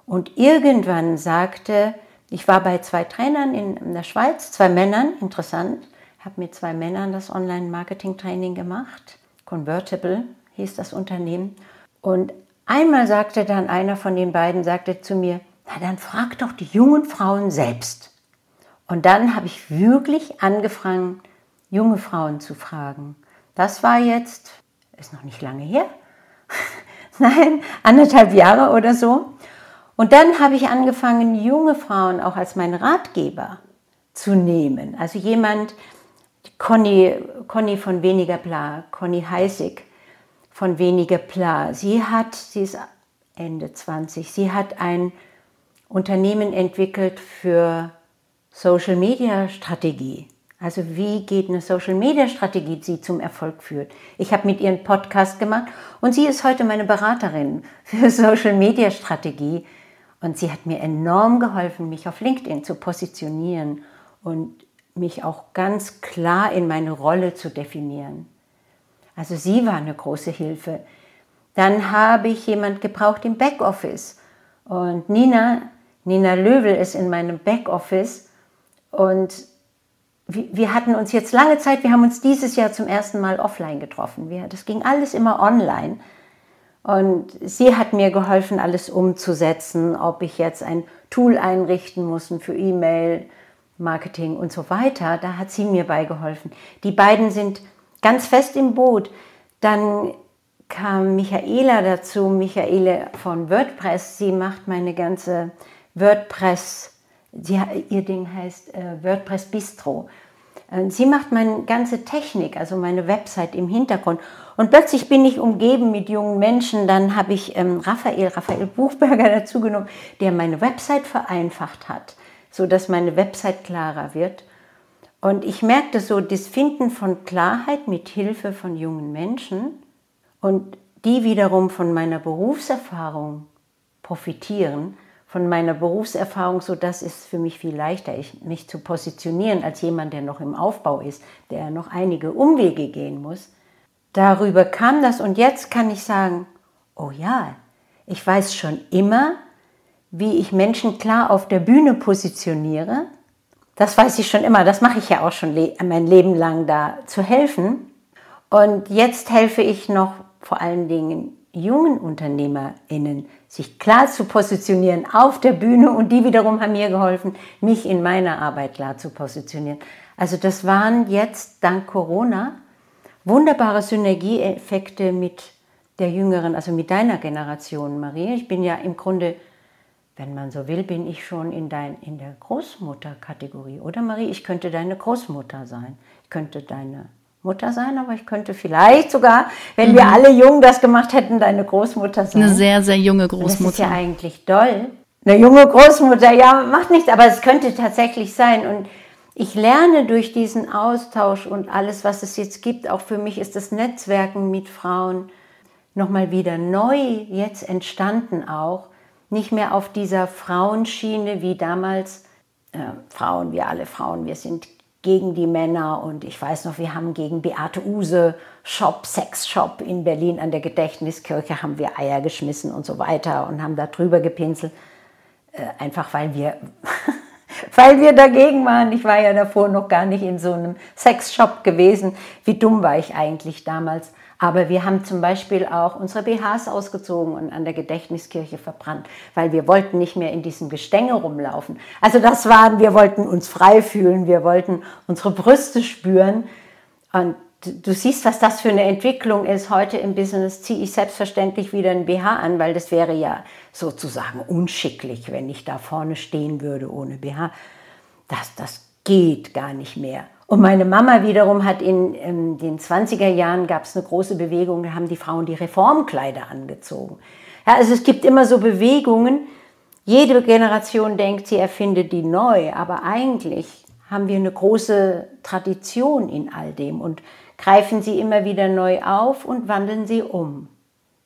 Und irgendwann sagte, ich war bei zwei Trainern in, der Schweiz, zwei Männern, interessant, habe mit zwei Männern das Online-Marketing-Training gemacht. Convertible hieß das Unternehmen. Und einmal sagte dann einer von den beiden, sagte zu mir, na dann frag doch die jungen Frauen selbst. Und dann habe ich wirklich angefangen, junge Frauen zu fragen. Das war jetzt, ist noch nicht lange her, nein, anderthalb Jahre oder so. Und dann habe ich angefangen, junge Frauen auch als meinen Ratgeber zu nehmen. Also jemand, Conny, Conny von Weniger Bla, Conny Heisig von Weniger Bla. Sie hat, sie ist Ende 20, sie hat ein Unternehmen entwickelt für Social Media Strategie. Also wie geht eine Social Media Strategie, die zum Erfolg führt? Ich habe mit ihr einen Podcast gemacht und sie ist heute meine Beraterin für Social Media Strategie und sie hat mir enorm geholfen, mich auf LinkedIn zu positionieren und mich auch ganz klar in meine Rolle zu definieren. Also sie war eine große Hilfe. Dann habe ich jemand gebraucht im Backoffice und Nina, Nina Löwel ist in meinem Backoffice und wir hatten uns jetzt lange Zeit, wir haben uns dieses Jahr zum ersten Mal offline getroffen. Wir, das ging alles immer online. Und sie hat mir geholfen, alles umzusetzen, ob ich jetzt ein Tool einrichten muss für E-Mail, Marketing und so weiter. Da hat sie mir beigeholfen. Die beiden sind ganz fest im Boot. Dann kam Michaela dazu, Michaela von WordPress. Sie macht meine ganze WordPress, sie, ihr Ding heißt äh, WordPress Bistro. Sie macht meine ganze Technik, also meine Website im Hintergrund. Und plötzlich bin ich umgeben mit jungen Menschen. Dann habe ich ähm, Raphael, Raphael Buchberger dazu genommen, der meine Website vereinfacht hat, sodass meine Website klarer wird. Und ich merkte so das Finden von Klarheit mit Hilfe von jungen Menschen und die wiederum von meiner Berufserfahrung profitieren, von meiner Berufserfahrung, so dass es für mich viel leichter ist, mich zu positionieren als jemand, der noch im Aufbau ist, der noch einige Umwege gehen muss. Darüber kam das und jetzt kann ich sagen, oh ja, ich weiß schon immer, wie ich Menschen klar auf der Bühne positioniere. Das weiß ich schon immer, das mache ich ja auch schon mein Leben lang da zu helfen. Und jetzt helfe ich noch vor allen Dingen jungen UnternehmerInnen, sich klar zu positionieren auf der Bühne und die wiederum haben mir geholfen, mich in meiner Arbeit klar zu positionieren. Also das waren jetzt dank Corona wunderbare Synergieeffekte mit der jüngeren, also mit deiner Generation, Marie. Ich bin ja im Grunde, wenn man so will, bin ich schon in, dein, in der Großmutterkategorie, oder Marie? Ich könnte deine Großmutter sein. Ich könnte deine Mutter sein, aber ich könnte vielleicht sogar, wenn mhm. wir alle jung das gemacht hätten, deine Großmutter sein. Eine sehr, sehr junge Großmutter. Das ist ja eigentlich toll. Eine junge Großmutter, ja, macht nichts, aber es könnte tatsächlich sein. Und ich lerne durch diesen Austausch und alles, was es jetzt gibt, auch für mich ist das Netzwerken mit Frauen nochmal wieder neu jetzt entstanden auch. Nicht mehr auf dieser Frauenschiene wie damals. Äh, Frauen, wir alle Frauen, wir sind gegen die Männer und ich weiß noch, wir haben gegen Beate Use Shop, Sex Shop in Berlin an der Gedächtniskirche haben wir Eier geschmissen und so weiter und haben da drüber gepinselt, äh, einfach weil wir, weil wir dagegen waren. Ich war ja davor noch gar nicht in so einem Sexshop gewesen. Wie dumm war ich eigentlich damals? Aber wir haben zum Beispiel auch unsere BHs ausgezogen und an der Gedächtniskirche verbrannt, weil wir wollten nicht mehr in diesem Gestänge rumlaufen. Also das waren, wir wollten uns frei fühlen, wir wollten unsere Brüste spüren. Und du siehst, was das für eine Entwicklung ist. Heute im Business ziehe ich selbstverständlich wieder ein BH an, weil das wäre ja sozusagen unschicklich, wenn ich da vorne stehen würde ohne BH. Das, das geht gar nicht mehr. Und meine Mama wiederum hat in, in den 20er Jahren gab es eine große Bewegung, da haben die Frauen die Reformkleider angezogen. Ja, also es gibt immer so Bewegungen. Jede Generation denkt, sie erfindet die neu, aber eigentlich haben wir eine große Tradition in all dem und greifen sie immer wieder neu auf und wandeln sie um.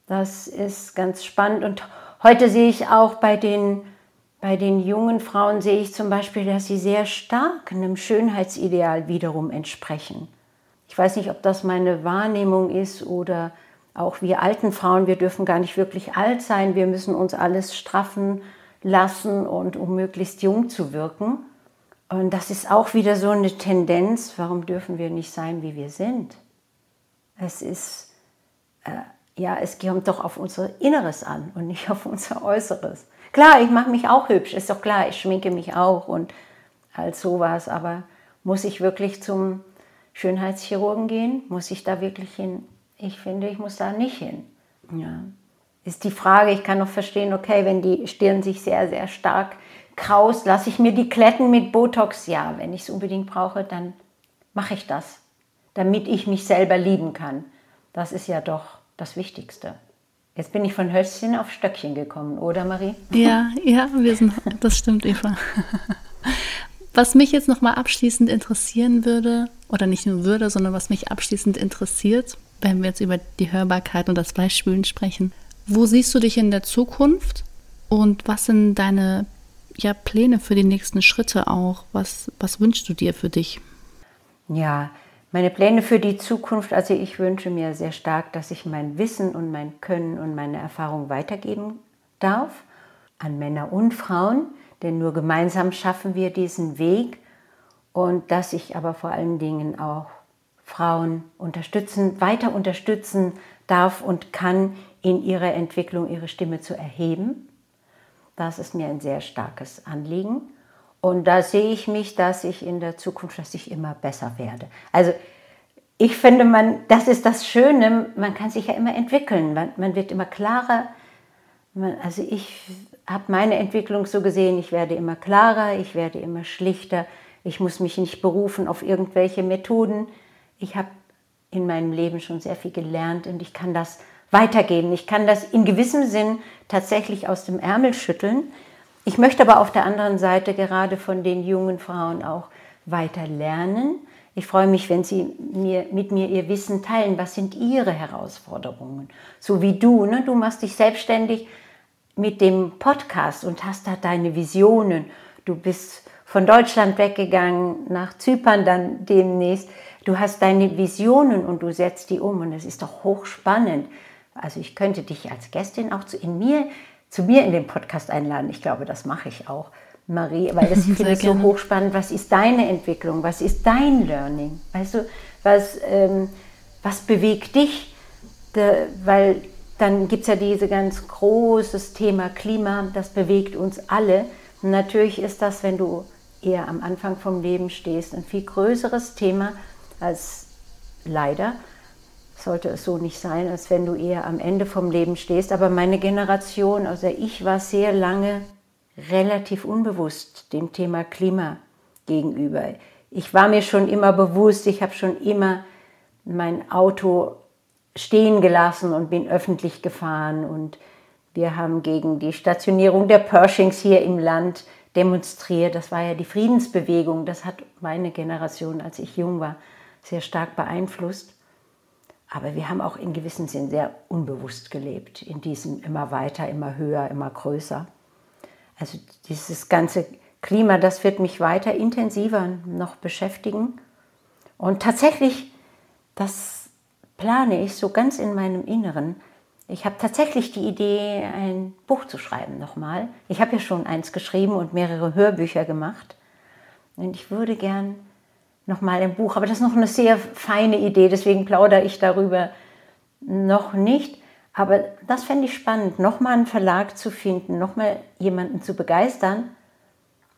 Das ist ganz spannend und heute sehe ich auch bei den bei den jungen Frauen sehe ich zum Beispiel, dass sie sehr stark einem Schönheitsideal wiederum entsprechen. Ich weiß nicht, ob das meine Wahrnehmung ist oder auch wir alten Frauen, wir dürfen gar nicht wirklich alt sein, wir müssen uns alles straffen lassen und um möglichst jung zu wirken. Und das ist auch wieder so eine Tendenz, warum dürfen wir nicht sein, wie wir sind? Es ist, äh, ja, es kommt doch auf unser Inneres an und nicht auf unser Äußeres. Klar, ich mache mich auch hübsch, ist doch klar, ich schminke mich auch und all sowas, aber muss ich wirklich zum Schönheitschirurgen gehen? Muss ich da wirklich hin? Ich finde, ich muss da nicht hin. Ja. Ist die Frage, ich kann noch verstehen, okay, wenn die Stirn sich sehr, sehr stark kraust, lasse ich mir die Kletten mit Botox? Ja, wenn ich es unbedingt brauche, dann mache ich das, damit ich mich selber lieben kann. Das ist ja doch das Wichtigste. Jetzt bin ich von Hölzchen auf Stöckchen gekommen, oder Marie? Ja, ja, wir sind, das stimmt, Eva. Was mich jetzt nochmal abschließend interessieren würde, oder nicht nur würde, sondern was mich abschließend interessiert, wenn wir jetzt über die Hörbarkeit und das Fleischspülen sprechen. Wo siehst du dich in der Zukunft und was sind deine ja, Pläne für die nächsten Schritte auch? Was, was wünschst du dir für dich? Ja, meine Pläne für die Zukunft, also ich wünsche mir sehr stark, dass ich mein Wissen und mein Können und meine Erfahrung weitergeben darf an Männer und Frauen, denn nur gemeinsam schaffen wir diesen Weg und dass ich aber vor allen Dingen auch Frauen unterstützen, weiter unterstützen darf und kann, in ihrer Entwicklung ihre Stimme zu erheben. Das ist mir ein sehr starkes Anliegen. Und da sehe ich mich, dass ich in der Zukunft, dass ich immer besser werde. Also ich finde, man, das ist das Schöne, man kann sich ja immer entwickeln, man, man wird immer klarer. Man, also ich habe meine Entwicklung so gesehen, ich werde immer klarer, ich werde immer schlichter, ich muss mich nicht berufen auf irgendwelche Methoden. Ich habe in meinem Leben schon sehr viel gelernt und ich kann das weitergeben. Ich kann das in gewissem Sinn tatsächlich aus dem Ärmel schütteln. Ich möchte aber auf der anderen Seite gerade von den jungen Frauen auch weiter lernen. Ich freue mich, wenn Sie mir, mit mir Ihr Wissen teilen. Was sind Ihre Herausforderungen? So wie du, ne? du machst dich selbstständig mit dem Podcast und hast da deine Visionen. Du bist von Deutschland weggegangen, nach Zypern dann demnächst. Du hast deine Visionen und du setzt die um und das ist doch hochspannend. Also ich könnte dich als Gästin auch zu, in mir, zu mir in den Podcast einladen. Ich glaube, das mache ich auch, Marie, weil das finde ich so hochspannend. Was ist deine Entwicklung? Was ist dein Learning? Weißt du, was, ähm, was bewegt dich? De, weil dann gibt es ja dieses ganz großes Thema Klima, das bewegt uns alle. Und natürlich ist das, wenn du eher am Anfang vom Leben stehst, ein viel größeres Thema als leider sollte es so nicht sein, als wenn du eher am Ende vom Leben stehst. Aber meine Generation, also ich war sehr lange relativ unbewusst dem Thema Klima gegenüber. Ich war mir schon immer bewusst, ich habe schon immer mein Auto stehen gelassen und bin öffentlich gefahren und wir haben gegen die Stationierung der Pershings hier im Land demonstriert. Das war ja die Friedensbewegung. Das hat meine Generation, als ich jung war, sehr stark beeinflusst. Aber wir haben auch in gewissem Sinn sehr unbewusst gelebt, in diesem immer weiter, immer höher, immer größer. Also dieses ganze Klima, das wird mich weiter intensiver noch beschäftigen. Und tatsächlich, das plane ich so ganz in meinem Inneren. Ich habe tatsächlich die Idee, ein Buch zu schreiben nochmal. Ich habe ja schon eins geschrieben und mehrere Hörbücher gemacht. Und ich würde gern nochmal ein Buch. Aber das ist noch eine sehr feine Idee, deswegen plaudere ich darüber noch nicht. Aber das fände ich spannend, nochmal einen Verlag zu finden, nochmal jemanden zu begeistern,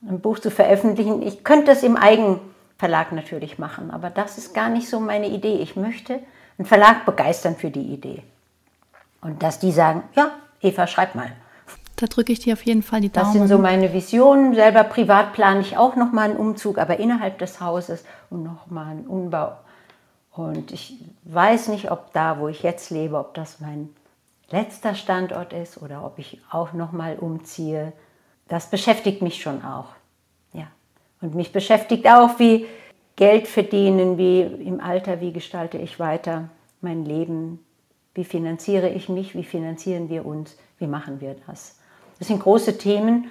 ein Buch zu veröffentlichen. Ich könnte es im Eigenverlag natürlich machen, aber das ist gar nicht so meine Idee. Ich möchte einen Verlag begeistern für die Idee. Und dass die sagen, ja, Eva, schreib mal. Da drücke ich dir auf jeden Fall die Daumen. Das sind so meine Visionen. Selber privat plane ich auch noch mal einen Umzug, aber innerhalb des Hauses und noch mal einen Umbau. Und ich weiß nicht, ob da, wo ich jetzt lebe, ob das mein letzter Standort ist oder ob ich auch noch mal umziehe. Das beschäftigt mich schon auch. Ja. Und mich beschäftigt auch, wie Geld verdienen, wie im Alter, wie gestalte ich weiter mein Leben, wie finanziere ich mich, wie finanzieren wir uns, wie machen wir das. Das sind große Themen.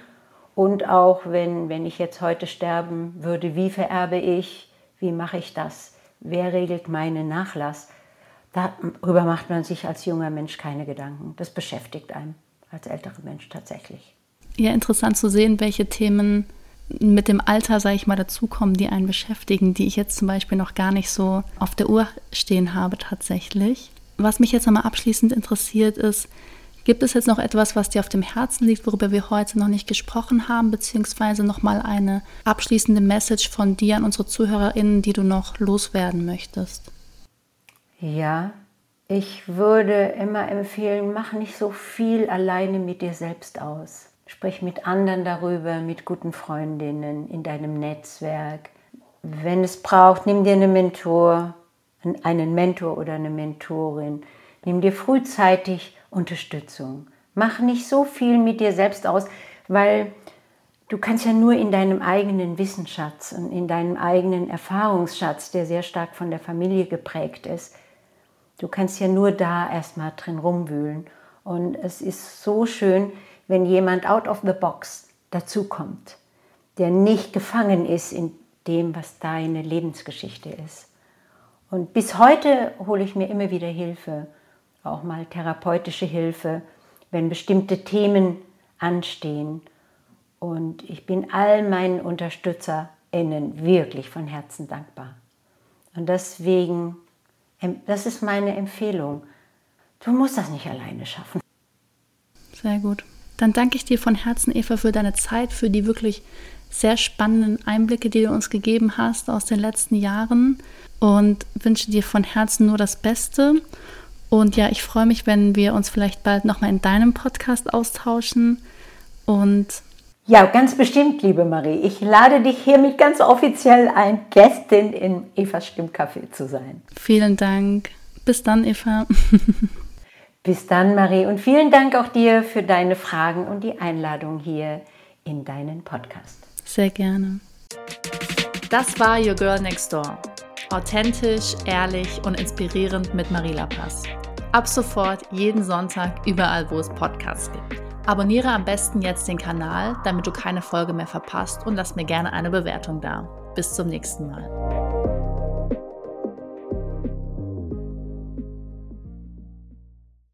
Und auch wenn, wenn ich jetzt heute sterben würde, wie vererbe ich, wie mache ich das, wer regelt meinen Nachlass, darüber macht man sich als junger Mensch keine Gedanken. Das beschäftigt einen als älterer Mensch tatsächlich. Ja, interessant zu sehen, welche Themen mit dem Alter, sage ich mal, dazukommen, die einen beschäftigen, die ich jetzt zum Beispiel noch gar nicht so auf der Uhr stehen habe tatsächlich. Was mich jetzt nochmal abschließend interessiert ist, Gibt es jetzt noch etwas, was dir auf dem Herzen liegt, worüber wir heute noch nicht gesprochen haben, beziehungsweise nochmal eine abschließende Message von dir an unsere ZuhörerInnen, die du noch loswerden möchtest? Ja, ich würde immer empfehlen, mach nicht so viel alleine mit dir selbst aus. Sprich mit anderen darüber, mit guten Freundinnen in deinem Netzwerk. wenn es braucht, nimm dir einen Mentor, einen Mentor oder eine Mentorin. Nimm dir frühzeitig Unterstützung. Mach nicht so viel mit dir selbst aus, weil du kannst ja nur in deinem eigenen Wissensschatz und in deinem eigenen Erfahrungsschatz, der sehr stark von der Familie geprägt ist, du kannst ja nur da erstmal drin rumwühlen. Und es ist so schön, wenn jemand out of the box dazukommt, der nicht gefangen ist in dem, was deine Lebensgeschichte ist. Und bis heute hole ich mir immer wieder Hilfe, auch mal therapeutische Hilfe, wenn bestimmte Themen anstehen. Und ich bin all meinen UnterstützerInnen wirklich von Herzen dankbar. Und deswegen, das ist meine Empfehlung. Du musst das nicht alleine schaffen. Sehr gut. Dann danke ich dir von Herzen, Eva, für deine Zeit, für die wirklich sehr spannenden Einblicke, die du uns gegeben hast aus den letzten Jahren und wünsche dir von Herzen nur das Beste. Und ja, ich freue mich, wenn wir uns vielleicht bald nochmal in deinem Podcast austauschen. Und ja, ganz bestimmt, liebe Marie. Ich lade dich hiermit ganz offiziell ein, Gästin in Evas Stimmcafé zu sein. Vielen Dank. Bis dann, Eva. Bis dann, Marie. Und vielen Dank auch dir für deine Fragen und die Einladung hier in deinen Podcast. Sehr gerne. Das war Your Girl Next Door. Authentisch, ehrlich und inspirierend mit Marie Lapas. Ab sofort jeden Sonntag überall, wo es Podcasts gibt. Abonniere am besten jetzt den Kanal, damit du keine Folge mehr verpasst und lass mir gerne eine Bewertung da. Bis zum nächsten Mal.